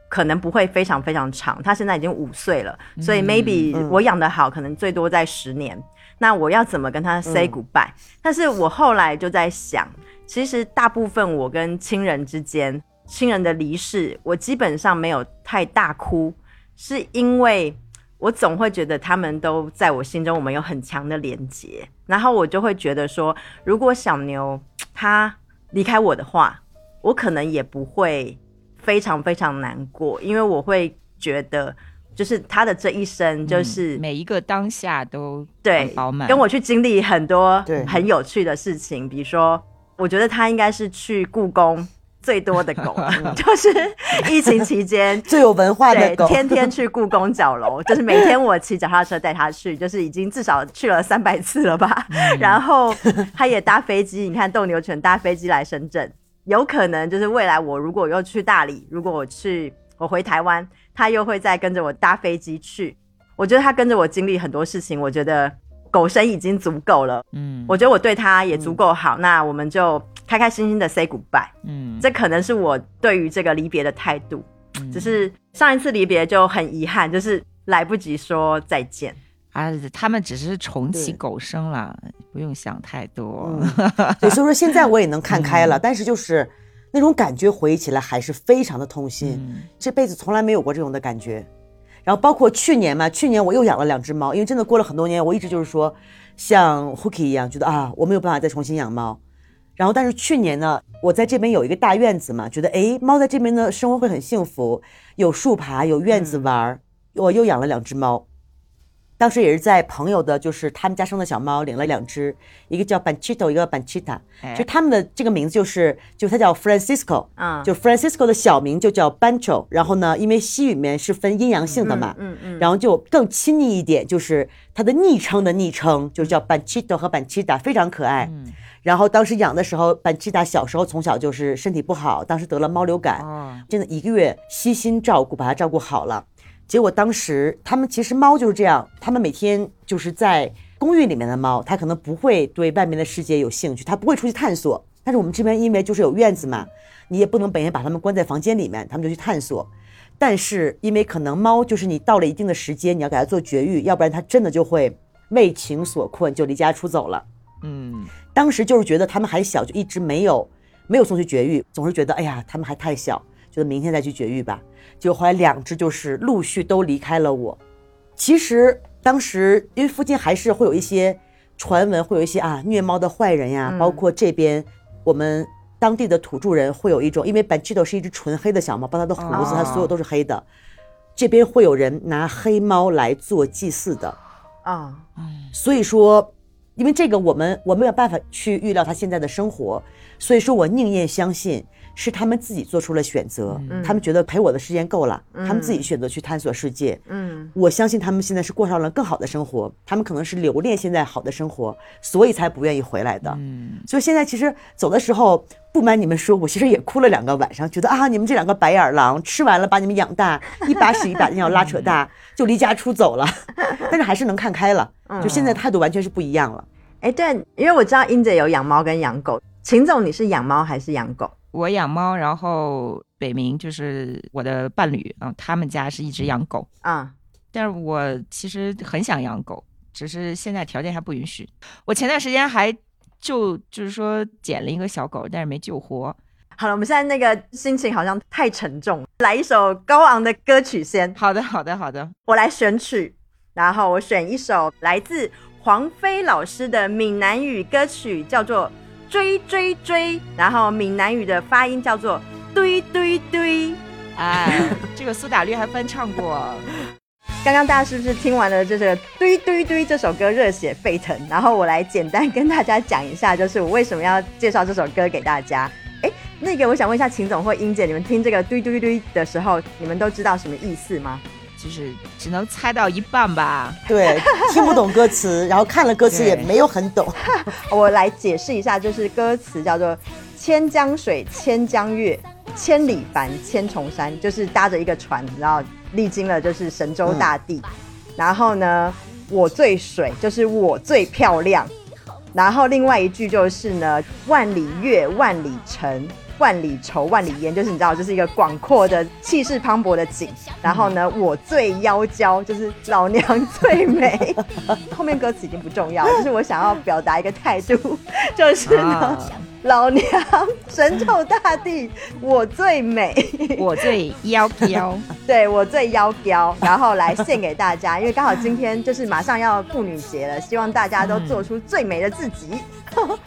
可能不会非常非常长。它现在已经五岁了，所以 maybe 我养的好，可能最多在十年。那我要怎么跟它 say goodbye？但是我后来就在想，其实大部分我跟亲人之间，亲人的离世，我基本上没有太大哭，是因为我总会觉得他们都在我心中，我们有很强的连结。然后我就会觉得说，如果小牛他离开我的话，我可能也不会非常非常难过，因为我会觉得。就是他的这一生，就是每一个当下都对饱满，跟我去经历很多很有趣的事情。比如说，我觉得他应该是去故宫最多的狗，就是疫情期间最有文化的狗，天天去故宫角楼，就是每天我骑脚踏车带它去，就是已经至少去了三百次了吧。然后它也搭飞机，你看斗牛犬搭飞机来深圳，有可能就是未来我如果又去大理，如果我去我回台湾。它又会再跟着我搭飞机去，我觉得它跟着我经历很多事情，我觉得狗生已经足够了。嗯，我觉得我对它也足够好，那我们就开开心心的 say goodbye。嗯，这可能是我对于这个离别的态度。只是上一次离别就很遗憾，就是来不及说再见。啊，他们只是重启狗生了，不用想太多。对，所以说现在我也能看开了，但是就是。那种感觉回忆起来还是非常的痛心，这辈子从来没有过这种的感觉。然后包括去年嘛，去年我又养了两只猫，因为真的过了很多年，我一直就是说像 Hooky 一样，觉得啊我没有办法再重新养猫。然后但是去年呢，我在这边有一个大院子嘛，觉得哎猫在这边的生活会很幸福，有树爬，有院子玩儿，我又养了两只猫。当时也是在朋友的，就是他们家生的小猫，领了两只，一个叫 Banchito，一个 Banchita，就他们的这个名字就是，就它叫 Francisco，嗯，就 Francisco 的小名就叫 Bancho，然后呢，因为西语里面是分阴阳性的嘛，嗯嗯，然后就更亲昵一点，就是它的昵称的昵称就叫 Banchito 和 Banchita，非常可爱。然后当时养的时候，Banchita 小时候从小就是身体不好，当时得了猫流感，真的一个月悉心照顾，把它照顾好了。结果当时他们其实猫就是这样，他们每天就是在公寓里面的猫，它可能不会对外面的世界有兴趣，它不会出去探索。但是我们这边因为就是有院子嘛，你也不能每天把它们关在房间里面，它们就去探索。但是因为可能猫就是你到了一定的时间，你要给它做绝育，要不然它真的就会为情所困，就离家出走了。嗯，当时就是觉得他们还小，就一直没有没有送去绝育，总是觉得哎呀，他们还太小，觉得明天再去绝育吧。就后来两只就是陆续都离开了我。其实当时因为附近还是会有一些传闻，会有一些啊虐猫的坏人呀，包括这边我们当地的土著人会有一种，因为 Banchito 是一只纯黑的小猫，包括它的胡子，它所有都是黑的。这边会有人拿黑猫来做祭祀的啊，所以说，因为这个我们我没有办法去预料他现在的生活，所以说我宁愿相信。是他们自己做出了选择，他们觉得陪我的时间够了，他们自己选择去探索世界。嗯，我相信他们现在是过上了更好的生活，他们可能是留恋现在好的生活，所以才不愿意回来的。嗯，所以现在其实走的时候，不瞒你们说，我其实也哭了两个晚上，觉得啊，你们这两个白眼狼吃完了把你们养大，一把屎一把尿拉扯大，就离家出走了。但是还是能看开了，就现在态度完全是不一样了。哎，对，因为我知道英姐有养猫跟养狗，秦总你是养猫还是养狗？我养猫，然后北明就是我的伴侣啊，他们家是一直养狗啊。但是我其实很想养狗，只是现在条件还不允许。我前段时间还就就是说捡了一个小狗，但是没救活。好了，我们现在那个心情好像太沉重，来一首高昂的歌曲先。好的，好的，好的，我来选曲，然后我选一首来自黄飞老师的闽南语歌曲，叫做。追追追，然后闽南语的发音叫做堆堆堆，哎，这个苏打绿还翻唱过。刚刚大家是不是听完了就是堆堆堆这首歌热血沸腾？然后我来简单跟大家讲一下，就是我为什么要介绍这首歌给大家。哎，那个我想问一下秦总或英姐，你们听这个堆堆堆的时候，你们都知道什么意思吗？就是只能猜到一半吧，对，听不懂歌词，然后看了歌词也没有很懂。我来解释一下，就是歌词叫做“千江水千江月，千里帆千重山”，就是搭着一个船，然后历经了就是神州大地。然后呢，我最水就是我最漂亮。然后另外一句就是呢，万里月万里城，万里愁万里烟，就是你知道，就是一个广阔的气势磅礴的景。然后呢，我最妖娇，就是老娘最美。后面歌词已经不重要，就是我想要表达一个态度，就是呢。老娘神咒大地，我最美，我最妖娇，对我最妖娇，然后来献给大家，因为刚好今天就是马上要妇女节了，希望大家都做出最美的自己。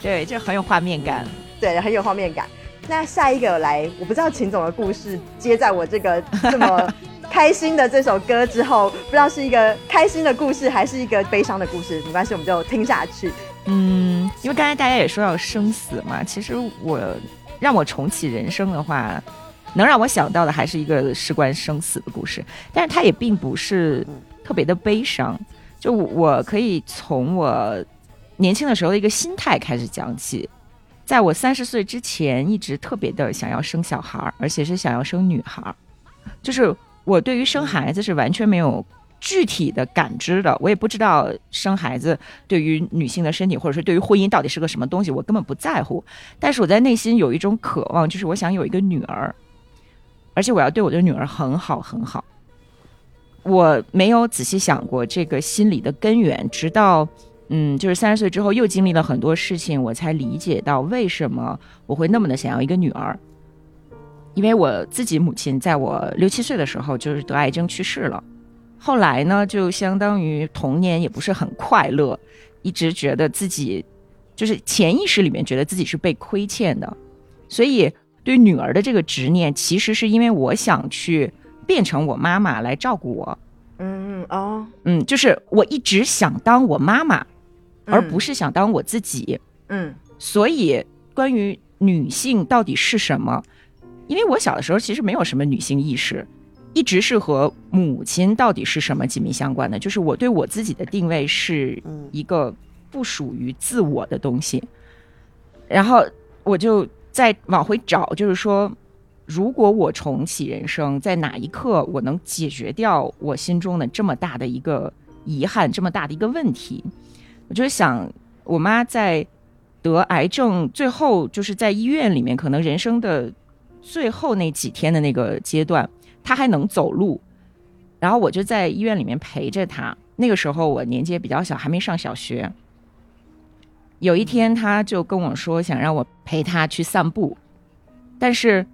对，这很有画面感，对，很有画面感。那下一个来，我不知道秦总的故事接在我这个 这么开心的这首歌之后，不知道是一个开心的故事还是一个悲伤的故事，没关系，我们就听下去。嗯，因为刚才大家也说要生死嘛，其实我让我重启人生的话，能让我想到的还是一个事关生死的故事，但是它也并不是特别的悲伤。就我可以从我年轻的时候的一个心态开始讲起，在我三十岁之前，一直特别的想要生小孩，而且是想要生女孩，就是我对于生孩子是完全没有。具体的感知的，我也不知道生孩子对于女性的身体，或者是对于婚姻到底是个什么东西，我根本不在乎。但是我在内心有一种渴望，就是我想有一个女儿，而且我要对我的女儿很好很好。我没有仔细想过这个心理的根源，直到嗯，就是三十岁之后又经历了很多事情，我才理解到为什么我会那么的想要一个女儿。因为我自己母亲在我六七岁的时候就是得癌症去世了。后来呢，就相当于童年也不是很快乐，一直觉得自己就是潜意识里面觉得自己是被亏欠的，所以对女儿的这个执念，其实是因为我想去变成我妈妈来照顾我。嗯哦，嗯，就是我一直想当我妈妈，而不是想当我自己。嗯，所以关于女性到底是什么，因为我小的时候其实没有什么女性意识。一直是和母亲到底是什么紧密相关的，就是我对我自己的定位是一个不属于自我的东西。然后我就在往回找，就是说，如果我重启人生，在哪一刻我能解决掉我心中的这么大的一个遗憾，这么大的一个问题？我就想，我妈在得癌症，最后就是在医院里面，可能人生的最后那几天的那个阶段。她还能走路，然后我就在医院里面陪着她。那个时候我年纪也比较小，还没上小学。有一天，他就跟我说想让我陪他去散步，但是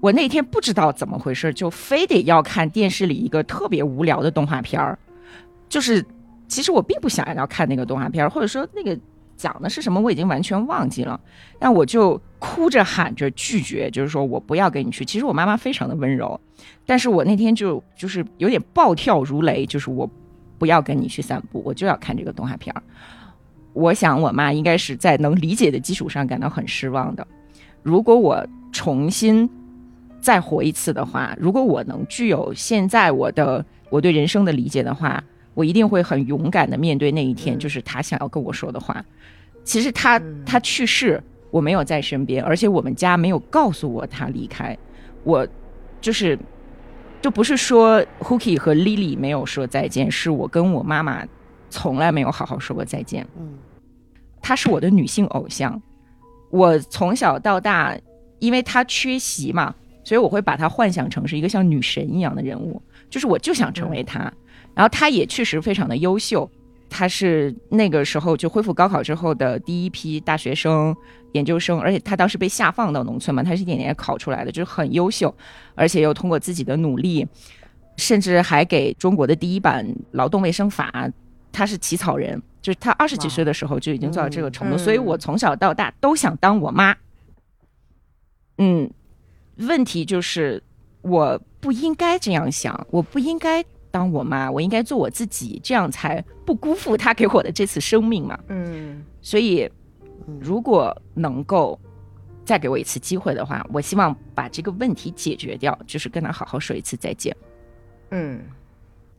我那天不知道怎么回事，就非得要看电视里一个特别无聊的动画片儿。就是其实我并不想要看那个动画片，或者说那个。讲的是什么？我已经完全忘记了。但我就哭着喊着拒绝，就是说我不要跟你去。其实我妈妈非常的温柔，但是我那天就就是有点暴跳如雷，就是我不要跟你去散步，我就要看这个动画片儿。我想我妈应该是在能理解的基础上感到很失望的。如果我重新再活一次的话，如果我能具有现在我的我对人生的理解的话，我一定会很勇敢的面对那一天，就是他想要跟我说的话。其实他他去世，我没有在身边，而且我们家没有告诉我他离开。我就是，就不是说 Hooky 和 Lily 没有说再见，是我跟我妈妈从来没有好好说过再见。嗯，她是我的女性偶像，我从小到大，因为她缺席嘛，所以我会把她幻想成是一个像女神一样的人物，就是我就想成为她。然后他也确实非常的优秀。他是那个时候就恢复高考之后的第一批大学生、研究生，而且他当时被下放到农村嘛，他是一点点考出来的，就是很优秀，而且又通过自己的努力，甚至还给中国的第一版劳动卫生法，他是起草人，就是他二十几岁的时候就已经做到这个程度，所以我从小到大都想当我妈。嗯，问题就是我不应该这样想，我不应该。当我妈，我应该做我自己，这样才不辜负她给我的这次生命嘛。嗯，所以如果能够再给我一次机会的话，我希望把这个问题解决掉，就是跟他好好说一次再见。嗯。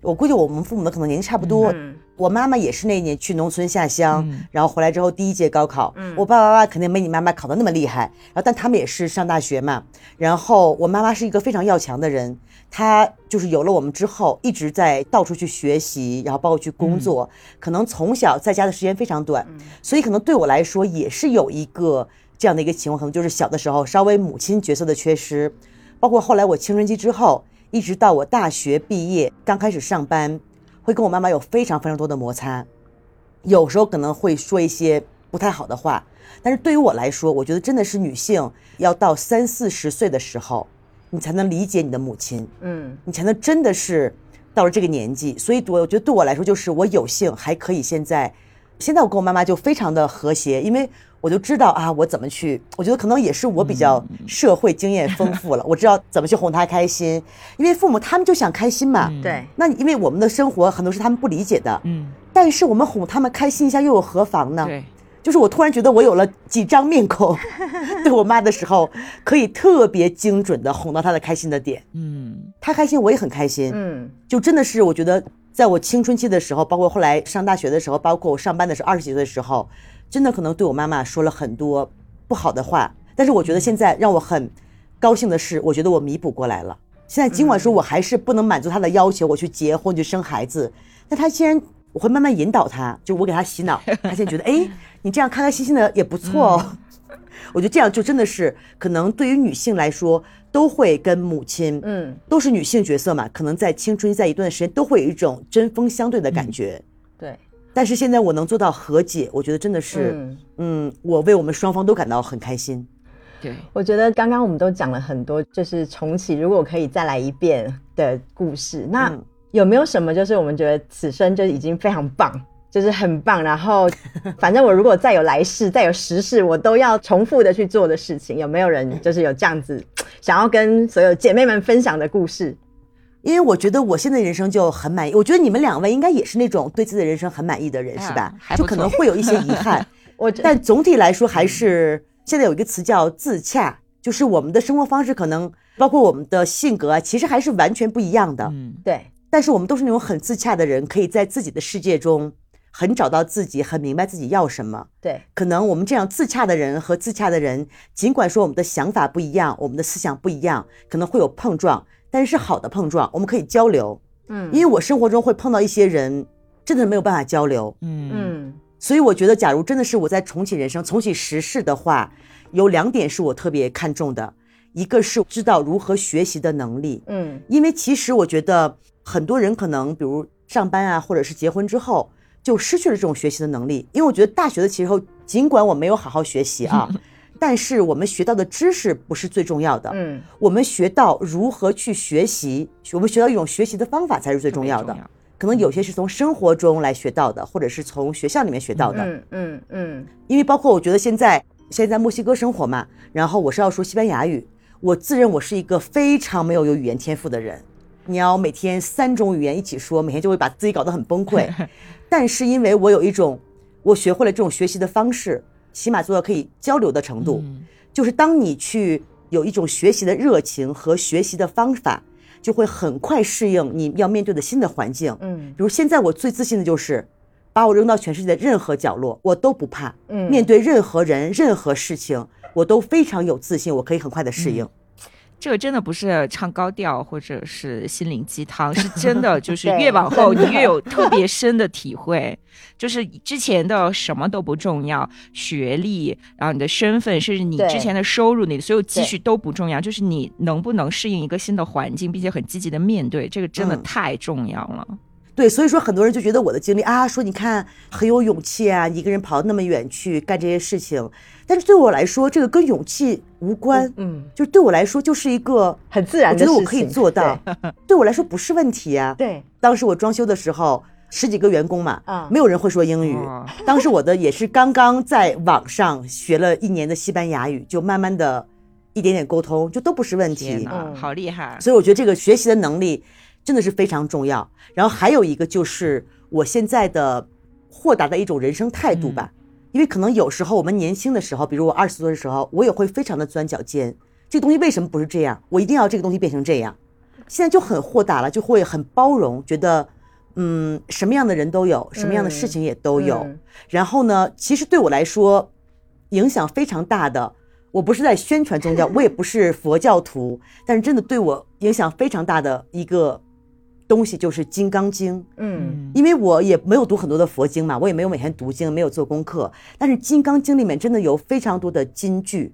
我估计我们父母的可能年纪差不多。我妈妈也是那年去农村下乡，然后回来之后第一届高考。我爸爸妈妈肯定没你妈妈考的那么厉害，然后但他们也是上大学嘛。然后我妈妈是一个非常要强的人，她就是有了我们之后一直在到处去学习，然后包括去工作。可能从小在家的时间非常短，所以可能对我来说也是有一个。这样的一个情况，可能就是小的时候稍微母亲角色的缺失，包括后来我青春期之后，一直到我大学毕业刚开始上班，会跟我妈妈有非常非常多的摩擦，有时候可能会说一些不太好的话。但是对于我来说，我觉得真的是女性要到三四十岁的时候，你才能理解你的母亲，嗯，你才能真的是到了这个年纪。所以，我我觉得对我来说，就是我有幸还可以现在，现在我跟我妈妈就非常的和谐，因为我就知道啊，我怎么去，我觉得可能也是我比较社会经验丰富了，我知道怎么去哄她开心，因为父母他们就想开心嘛，对，那因为我们的生活很多是他们不理解的，嗯，但是我们哄他们开心一下又有何妨呢？对。就是我突然觉得我有了几张面孔，对我妈的时候，可以特别精准的哄到她的开心的点。嗯，她开心我也很开心。嗯，就真的是我觉得，在我青春期的时候，包括后来上大学的时候，包括我上班的时候，二十几岁的时候，真的可能对我妈妈说了很多不好的话。但是我觉得现在让我很高兴的是，我觉得我弥补过来了。现在尽管说我还是不能满足她的要求，我去结婚去生孩子，但她既然我会慢慢引导她，就我给她洗脑，她现在觉得，哎，你这样开开心心的也不错哦。我觉得这样就真的是，可能对于女性来说，都会跟母亲，嗯，都是女性角色嘛，可能在青春在一段时间都会有一种针锋相对的感觉。对。但是现在我能做到和解，我觉得真的是，嗯，我为我们双方都感到很开心。对。我觉得刚刚我们都讲了很多，就是重启，如果可以再来一遍的故事，那。有没有什么就是我们觉得此生就已经非常棒，就是很棒，然后 反正我如果再有来世，再有时世，我都要重复的去做的事情，有没有人 就是有这样子 想要跟所有姐妹们分享的故事？因为我觉得我现在人生就很满意，我觉得你们两位应该也是那种对自己的人生很满意的人，是吧？就可能会有一些遗憾，我但总体来说还是现在有一个词叫自洽，就是我们的生活方式可能包括我们的性格啊，其实还是完全不一样的。嗯，对。但是我们都是那种很自洽的人，可以在自己的世界中很找到自己，很明白自己要什么。对，可能我们这样自洽的人和自洽的人，尽管说我们的想法不一样，我们的思想不一样，可能会有碰撞，但是是好的碰撞，我们可以交流。嗯，因为我生活中会碰到一些人，真的没有办法交流。嗯嗯，所以我觉得，假如真的是我在重启人生、重启时事的话，有两点是我特别看重的，一个是知道如何学习的能力。嗯，因为其实我觉得。很多人可能，比如上班啊，或者是结婚之后，就失去了这种学习的能力。因为我觉得大学的时候，尽管我没有好好学习啊，但是我们学到的知识不是最重要的。嗯，我们学到如何去学习，我们学到一种学习的方法才是最重要的。可能有些是从生活中来学到的，或者是从学校里面学到的。嗯嗯嗯。因为包括我觉得现在现在在墨西哥生活嘛，然后我是要说西班牙语，我自认我是一个非常没有有语言天赋的人。你要每天三种语言一起说，每天就会把自己搞得很崩溃。但是因为我有一种，我学会了这种学习的方式，起码做到可以交流的程度。就是当你去有一种学习的热情和学习的方法，就会很快适应你要面对的新的环境。嗯，比如现在我最自信的就是，把我扔到全世界的任何角落，我都不怕。嗯，面对任何人、任何事情，我都非常有自信，我可以很快的适应。这个真的不是唱高调或者是心灵鸡汤，是 真的，就是越往后你越有特别深的体会。就是之前的什么都不重要，学历，然后你的身份，甚至你之前的收入，你的所有积蓄都不重要，就是你能不能适应一个新的环境，并且很积极的面对，这个真的太重要了。对，所以说很多人就觉得我的经历啊，说你看很有勇气啊，一个人跑那么远去干这些事情。但是对我来说，这个跟勇气无关，嗯，就对我来说就是一个很自然的事情。我觉得我可以做到，对我来说不是问题啊。对，当时我装修的时候，十几个员工嘛，啊，没有人会说英语。当时我的也是刚刚在网上学了一年的西班牙语，就慢慢的一点点沟通，就都不是问题。嗯，好厉害。所以我觉得这个学习的能力。真的是非常重要。然后还有一个就是我现在的豁达的一种人生态度吧，因为可能有时候我们年轻的时候，比如我二十岁的时候，我也会非常的钻脚尖，这个东西为什么不是这样？我一定要这个东西变成这样。现在就很豁达了，就会很包容，觉得嗯，什么样的人都有，什么样的事情也都有。然后呢，其实对我来说影响非常大的，我不是在宣传宗教，我也不是佛教徒，但是真的对我影响非常大的一个。东西就是《金刚经》。嗯因为我也没有读很多的佛经嘛，我也没有每天读经，没有做功课。但是《金刚经》里面真的有非常多的金句，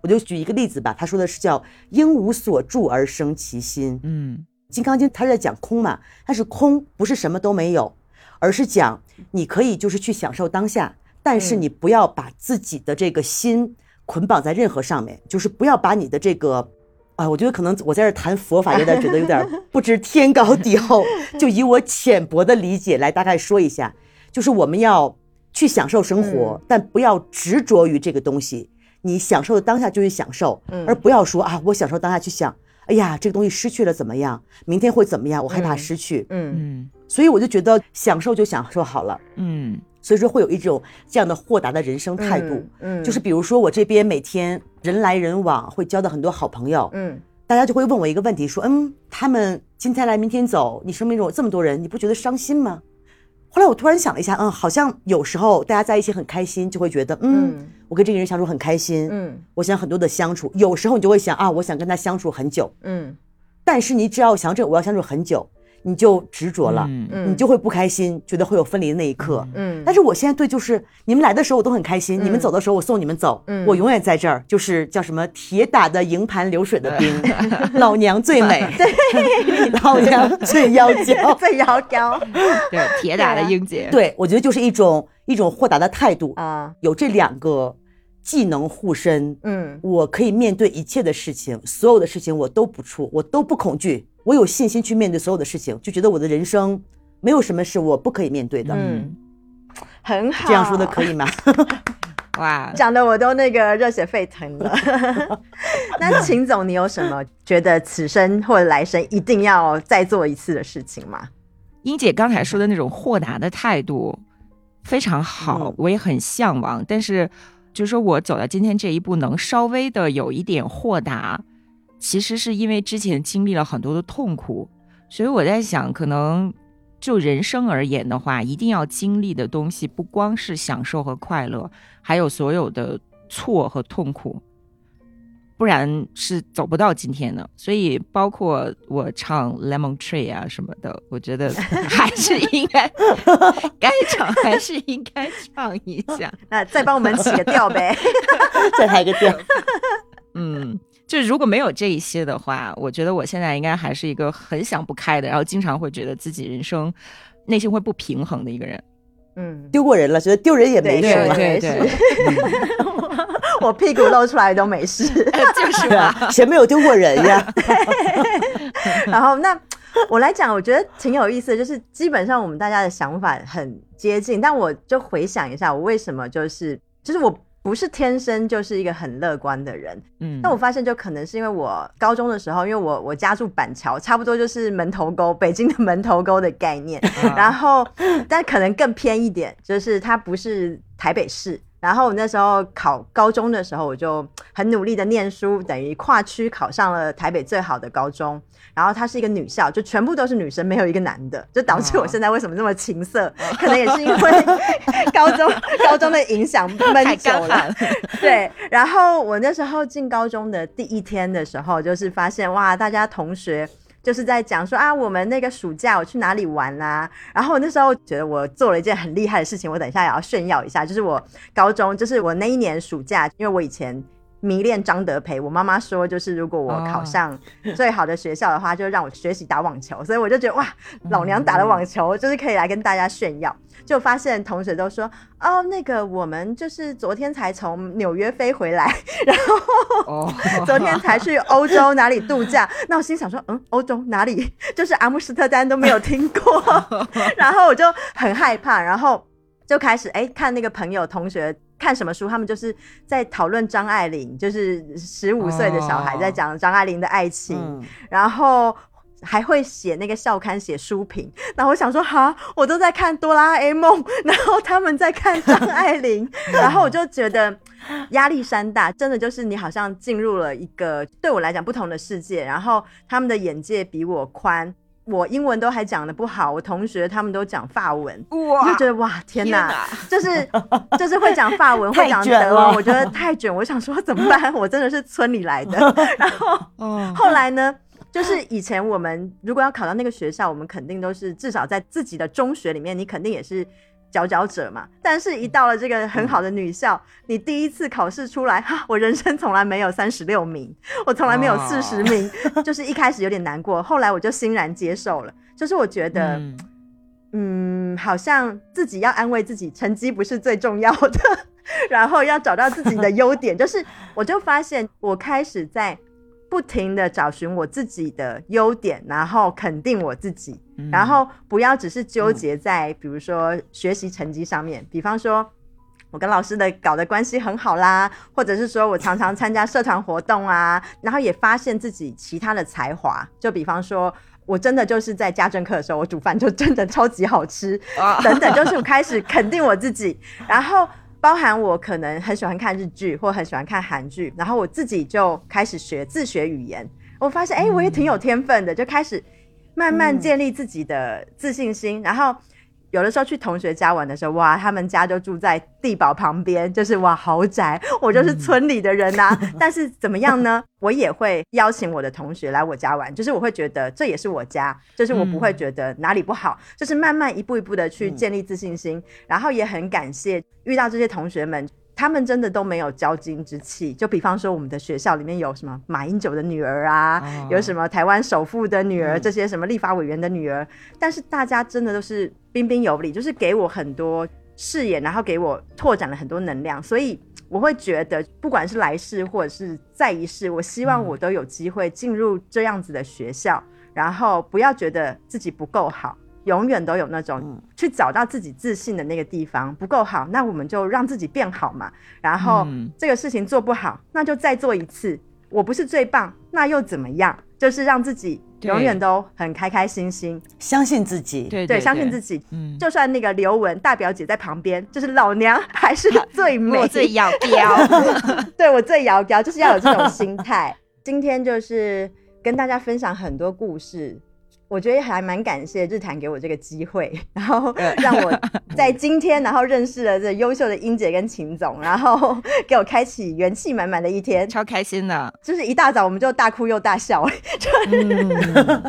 我就举一个例子吧。他说的是叫“应无所住而生其心”。嗯《金刚经》它是在讲空嘛，但是空不是什么都没有，而是讲你可以就是去享受当下，但是你不要把自己的这个心捆绑在任何上面，就是不要把你的这个。啊，我觉得可能我在这儿谈佛法，有点觉得有点 不知天高地厚。就以我浅薄的理解来大概说一下，就是我们要去享受生活，但不要执着于这个东西。你享受的当下就去享受，而不要说啊，我享受当下去想，哎呀，这个东西失去了怎么样？明天会怎么样？我害怕失去。嗯嗯所以我就觉得享受就享受好了。嗯所以说会有一种这样的豁达的人生态度，嗯就是比如说我这边每天人来人往，会交到很多好朋友，嗯大家就会问我一个问题，说，嗯，他们今天来明天走，你生命中有这么多人，你不觉得伤心吗？后来我突然想了一下，嗯，好像有时候大家在一起很开心，就会觉得，嗯，嗯。我跟这个人相处很开心，嗯。我想很多的相处，有时候你就会想啊，我想跟他相处很久，嗯。但是你只要想这我要相处很久，你就执着了，嗯嗯。你就会不开心，觉得会有分离的那一刻。嗯。但是我现在对，就是你们来的时候我都很开心，你们走的时候我送你们走，嗯。我永远在这儿，就是叫什么铁打的营盘流水的兵，老娘最美，对，老娘最妖娇，最妖娇对，铁打的英姐，对我觉得就是一种一种豁达的态度，啊，有这两个既能护身，嗯我可以面对一切的事情，所有的事情我都不怵，我都不恐惧，我有信心去面对所有的事情，就觉得我的人生没有什么是我不可以面对的。嗯，很好，这样说的可以吗？哇，讲的我都那个热血沸腾了。那秦总，你有什么觉得此生或者来生一定要再做一次的事情吗？英姐刚才说的那种豁达的态度非常好嗯，我也很向往。但是，就是说我走到今天这一步，能稍微的有一点豁达，其实是因为之前经历了很多的痛苦，所以我在想，可能就人生而言的话，一定要经历的东西不光是享受和快乐，还有所有的错和痛苦。不然是走不到今天的。所以包括我唱《Lemon Tree》啊什么的，我觉得 还是应该该唱，还是应该唱一下。那再帮我们起个调呗。再来一个调。嗯，就如果没有这一些的话，我觉得我现在应该还是一个很想不开的，然后经常会觉得自己人生内心会不平衡的一个人。嗯，丢过人了，觉得丢人也没对什么。对对对，我屁股露出来都没事。就是吧。啊，谁没有丢过人呀？然后那我来讲，我觉得挺有意思的，就是基本上我们大家的想法很接近，但我就回想一下，我为什么就是就是我不是天生就是一个很乐观的人，嗯，但我发现就可能是因为我高中的时候，因为我我家住板桥，差不多就是门头沟，北京的门头沟的概念，然后但可能更偏一点，就是它不是台北市。然后我那时候考高中的时候，我就很努力的念书，等于跨区考上了台北最好的高中。然后它是一个女校，就全部都是女生，没有一个男的，就导致我现在为什么那么情色，可能也是因为 高中高中的影响闷太久了。对，然后我那时候进高中的第一天的时候，就是发现哇，大家同学就是在讲说啊，我们那个暑假我去哪里玩啦、然后我那时候觉得我做了一件很厉害的事情，我等一下也要炫耀一下，就是我高中，就是我那一年暑假，因为我以前。迷恋张德培，我妈妈说，就是如果我考哦上最好的学校的话，就让我学习打网球，所以我就觉得哇，老娘打的网球，就是可以来跟大家炫耀。就发现同学都说，哦，那个我们就是昨天才从纽约飞回来，然后哦，昨天才去欧洲哪里度假。那我心想说，嗯，欧洲哪里？就是阿姆斯特丹都没有听过，然后我就很害怕，然后就开始哎看那个朋友同学。看什么书？他们就是在讨论张爱玲，就是十五岁的小孩哦在讲张爱玲的爱情，嗯，然后还会写那个校刊写书评。然后我想说，哈，我都在看哆啦 A 梦，然后他们在看张爱玲，然后我就觉得压力山大，真的就是你好像进入了一个对我来讲不同的世界，然后他们的眼界比我宽。我英文都还讲的不好，我同学他们都讲法文，我就觉得哇，天哪！就是就是会讲法文，会讲德文，我觉得太卷。我想说怎么办？我真的是村里来的。然后哦，后来呢，就是以前我们如果要考到那个学校，我们肯定都是至少在自己的中学里面，你肯定也是佼佼者嘛。但是，一到了这个很好的女校，你第一次考试出来，哈，我人生从来没有三十六名，我从来没有四十名，就是一开始有点难过，后来我就欣然接受了。就是我觉得，嗯，好像自己要安慰自己，成绩不是最重要的，然后要找到自己的优点。就是我就发现，我开始在。不停的找寻我自己的优点，然后肯定我自己，然后不要只是纠结在比如说学习成绩上面。比方说，我跟老师的搞的关系很好啦，或者是说我常常参加社团活动啊，然后也发现自己其他的才华。就比方说，我真的就是在家政课的时候，我煮饭就真的超级好吃，等等，就是我开始肯定我自己，然后。包含我可能很喜欢看日剧或很喜欢看韩剧，然后我自己就开始学自学语言。我发现，哎，我也挺有天分的，就开始慢慢建立自己的自信心，然后。有的时候去同学家玩的时候，哇，他们家就住在地堡旁边，就是哇豪宅，我就是村里的人呐。但是怎么样呢？我也会邀请我的同学来我家玩，就是我会觉得这也是我家，就是我不会觉得哪里不好，就是慢慢一步一步的去建立自信心，然后也很感谢遇到这些同学们。他们真的都没有骄矜之气，就比方说我们的学校里面有什么马英九的女儿啊，有什么台湾首富的女儿，这些什么立法委员的女儿，但是大家真的都是彬彬有礼，就是给我很多视野，然后给我拓展了很多能量，所以我会觉得，不管是来世或者是再一世，我希望我都有机会进入这样子的学校，然后不要觉得自己不够好。永远都有那种去找到自己自信的那个地方不够好，那我们就让自己变好嘛。然后这个事情做不好，那就再做一次。我不是最棒，那又怎么样？就是让自己永远都很开开心心，相信自己。对对，相信自己。嗯，就算那个刘雯大表姐在旁边，就是老娘还是最美、最摇标。对我最摇标，就是要有这种心态。今天就是跟大家分享很多故事。我觉得还蛮感谢日坛给我这个机会，然后让我 在今天，然后认识了这优秀的英姐跟秦总，然后 给我开启元气满满的一天，超开心的。就是一大早我们就大哭又大笑，嗯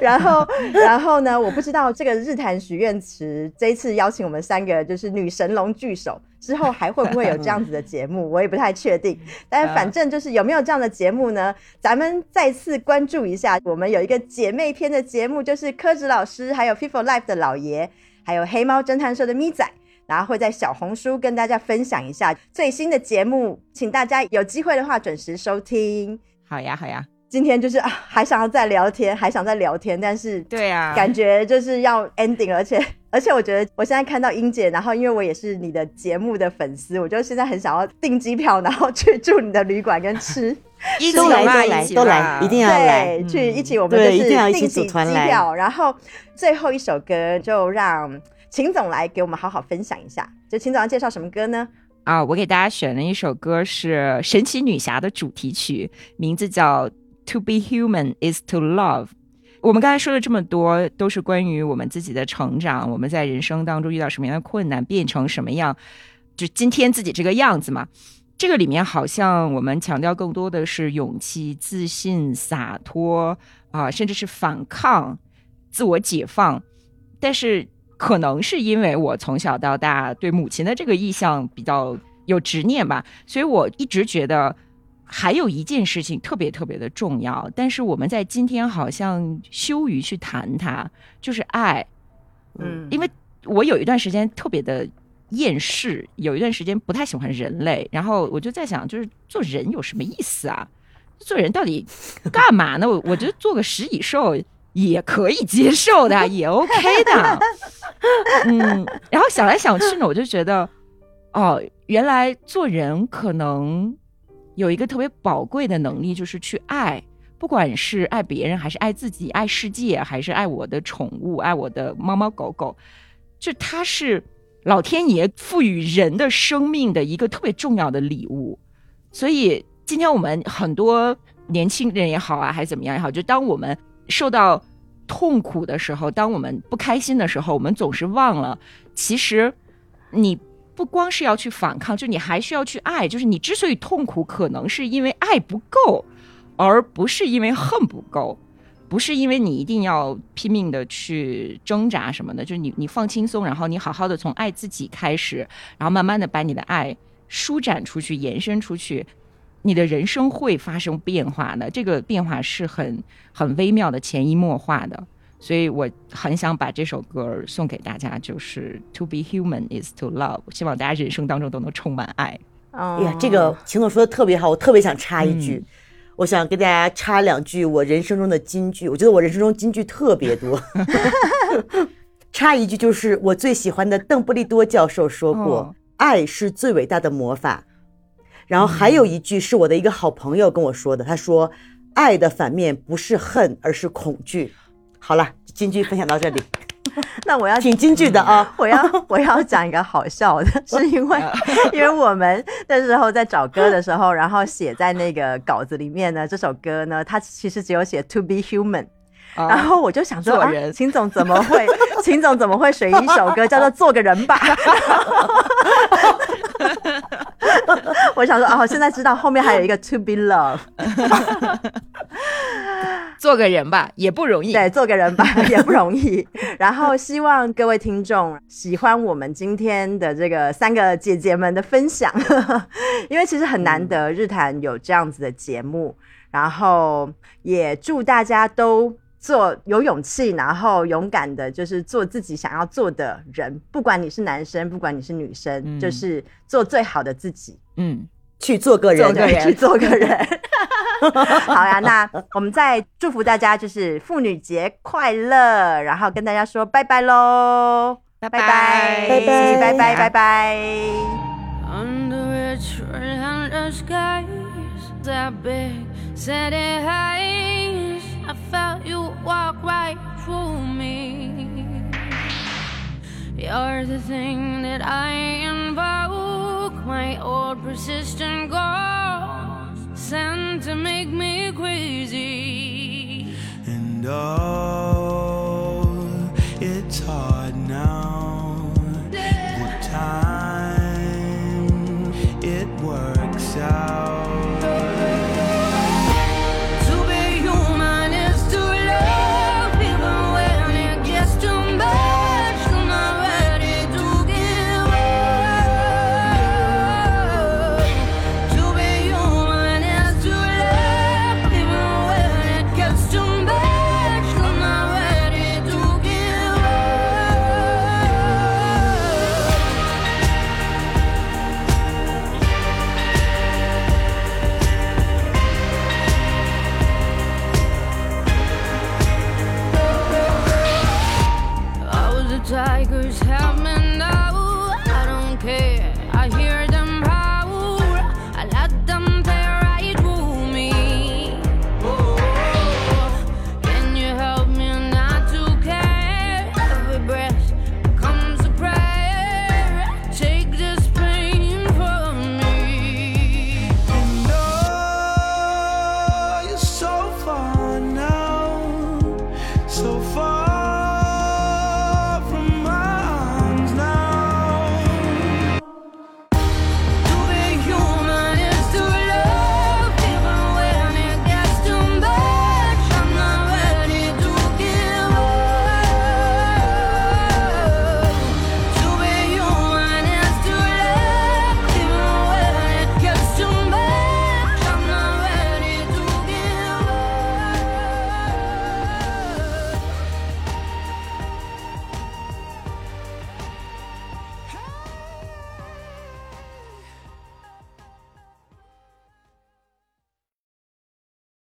然后然后呢，我不知道这个日坛许愿池这一次邀请我们三个就是女神龙聚首。之后还会不会有这样子的节目，我也不太确定。但是反正就是有没有这样的节目呢？咱们再次关注一下。我们有一个姐妹篇的节目，就是柯子老师，还有 People Life 的老爷，还有黑猫侦探社的咪仔，然后会在小红书跟大家分享一下最新的节目，请大家有机会的话准时收听。好呀，好呀。今天就是啊，还想要再聊天，还想再聊天，但是对啊，感觉就是要 ending，而且而且我觉得我现在看到英姐，然后因为我也是你的节目的粉丝，我就现在很想要订机票，然后去住你的旅馆跟吃，都来都来都来，一定要来，去一起我们就是订机票，然后最后一首歌就让秦总来给我们好好分享一下，就秦总要介绍什么歌呢？啊，我给大家选了一首歌是神奇女侠的主题曲，名字叫。To be human is to love。我们刚才说了这么多，都是关于我们自己的成长，我们在人生当中遇到什么样的困难，变成什么样，就今天自己这个样子嘛。这个里面好像我们强调更多的是勇气、自信、洒脱啊，甚至是反抗、自我解放。但是可能是因为我从小到大对母亲的这个意向比较有执念吧，所以我一直觉得。还有一件事情特别特别的重要，但是我们在今天好像羞于去谈它，就是爱。嗯，因为我有一段时间特别的厌世，有一段时间不太喜欢人类，然后我就在想，就是做人有什么意思啊？做人到底干嘛呢？我 我觉得做个食蚁兽也可以接受的，也 OK 的。嗯，然后想来想去呢，我就觉得，哦，原来做人可能。有一个特别宝贵的能力，就是去爱，不管是爱别人，还是爱自己，爱世界，还是爱我的宠物，爱我的猫猫狗狗，就它是老天爷赋予人的生命的一个特别重要的礼物。所以今天我们很多年轻人也好啊，还是怎么样也好，就当我们受到痛苦的时候，当我们不开心的时候，我们总是忘了，其实你。不光是要去反抗，就你还需要去爱。就是你之所以痛苦，可能是因为爱不够，而不是因为恨不够。不是因为你一定要拼命的去挣扎什么的，就是你你放轻松，然后你好好的从爱自己开始，然后慢慢的把你的爱舒展出去、延伸出去，你的人生会发生变化的。这个变化是很很微妙的、潜移默化的。所以我很想把这首歌送给大家，就是 “To be human is to love”。希望大家人生当中都能充满爱。哎呀，这个秦总说的特别好，我特别想插一句。我想跟大家插两句我人生中的金句，我觉得我人生中金句特别多。插一句就是我最喜欢的邓布利多教授说过：“爱是最伟大的魔法。”然后还有一句是我的一个好朋友跟我说的，他说：“爱的反面不是恨，而是恐惧。”好了，京剧分享到这里。那我要挺京剧的啊！我要我要讲一个好笑的，是因为 因为我们那时候在找歌的时候，然后写在那个稿子里面呢，这首歌呢，它其实只有写 To be human，然后我就想说，秦总怎么会，秦总怎么会选一首歌叫做做个人吧？我想说，哦，现在知道后面还有一个 To be love。做个人吧，也不容易。对，做个人吧，也不容易。然后希望各位听众喜欢我们今天的这个三个姐姐们的分享，因为其实很难得日坛有这样子的节目。然后也祝大家都做有勇气，然后勇敢的，就是做自己想要做的人。不管你是男生，不管你是女生，就是做最好的自己。嗯。去做个人，去做个人。好呀，那我们再祝福大家，就是妇女节快乐，然后跟大家说拜拜喽，拜拜拜拜拜拜拜拜。I felt you walk right through me. You're the thing that I invoke, my old persistent ghost, sent to make me crazy. And oh, it's hard now.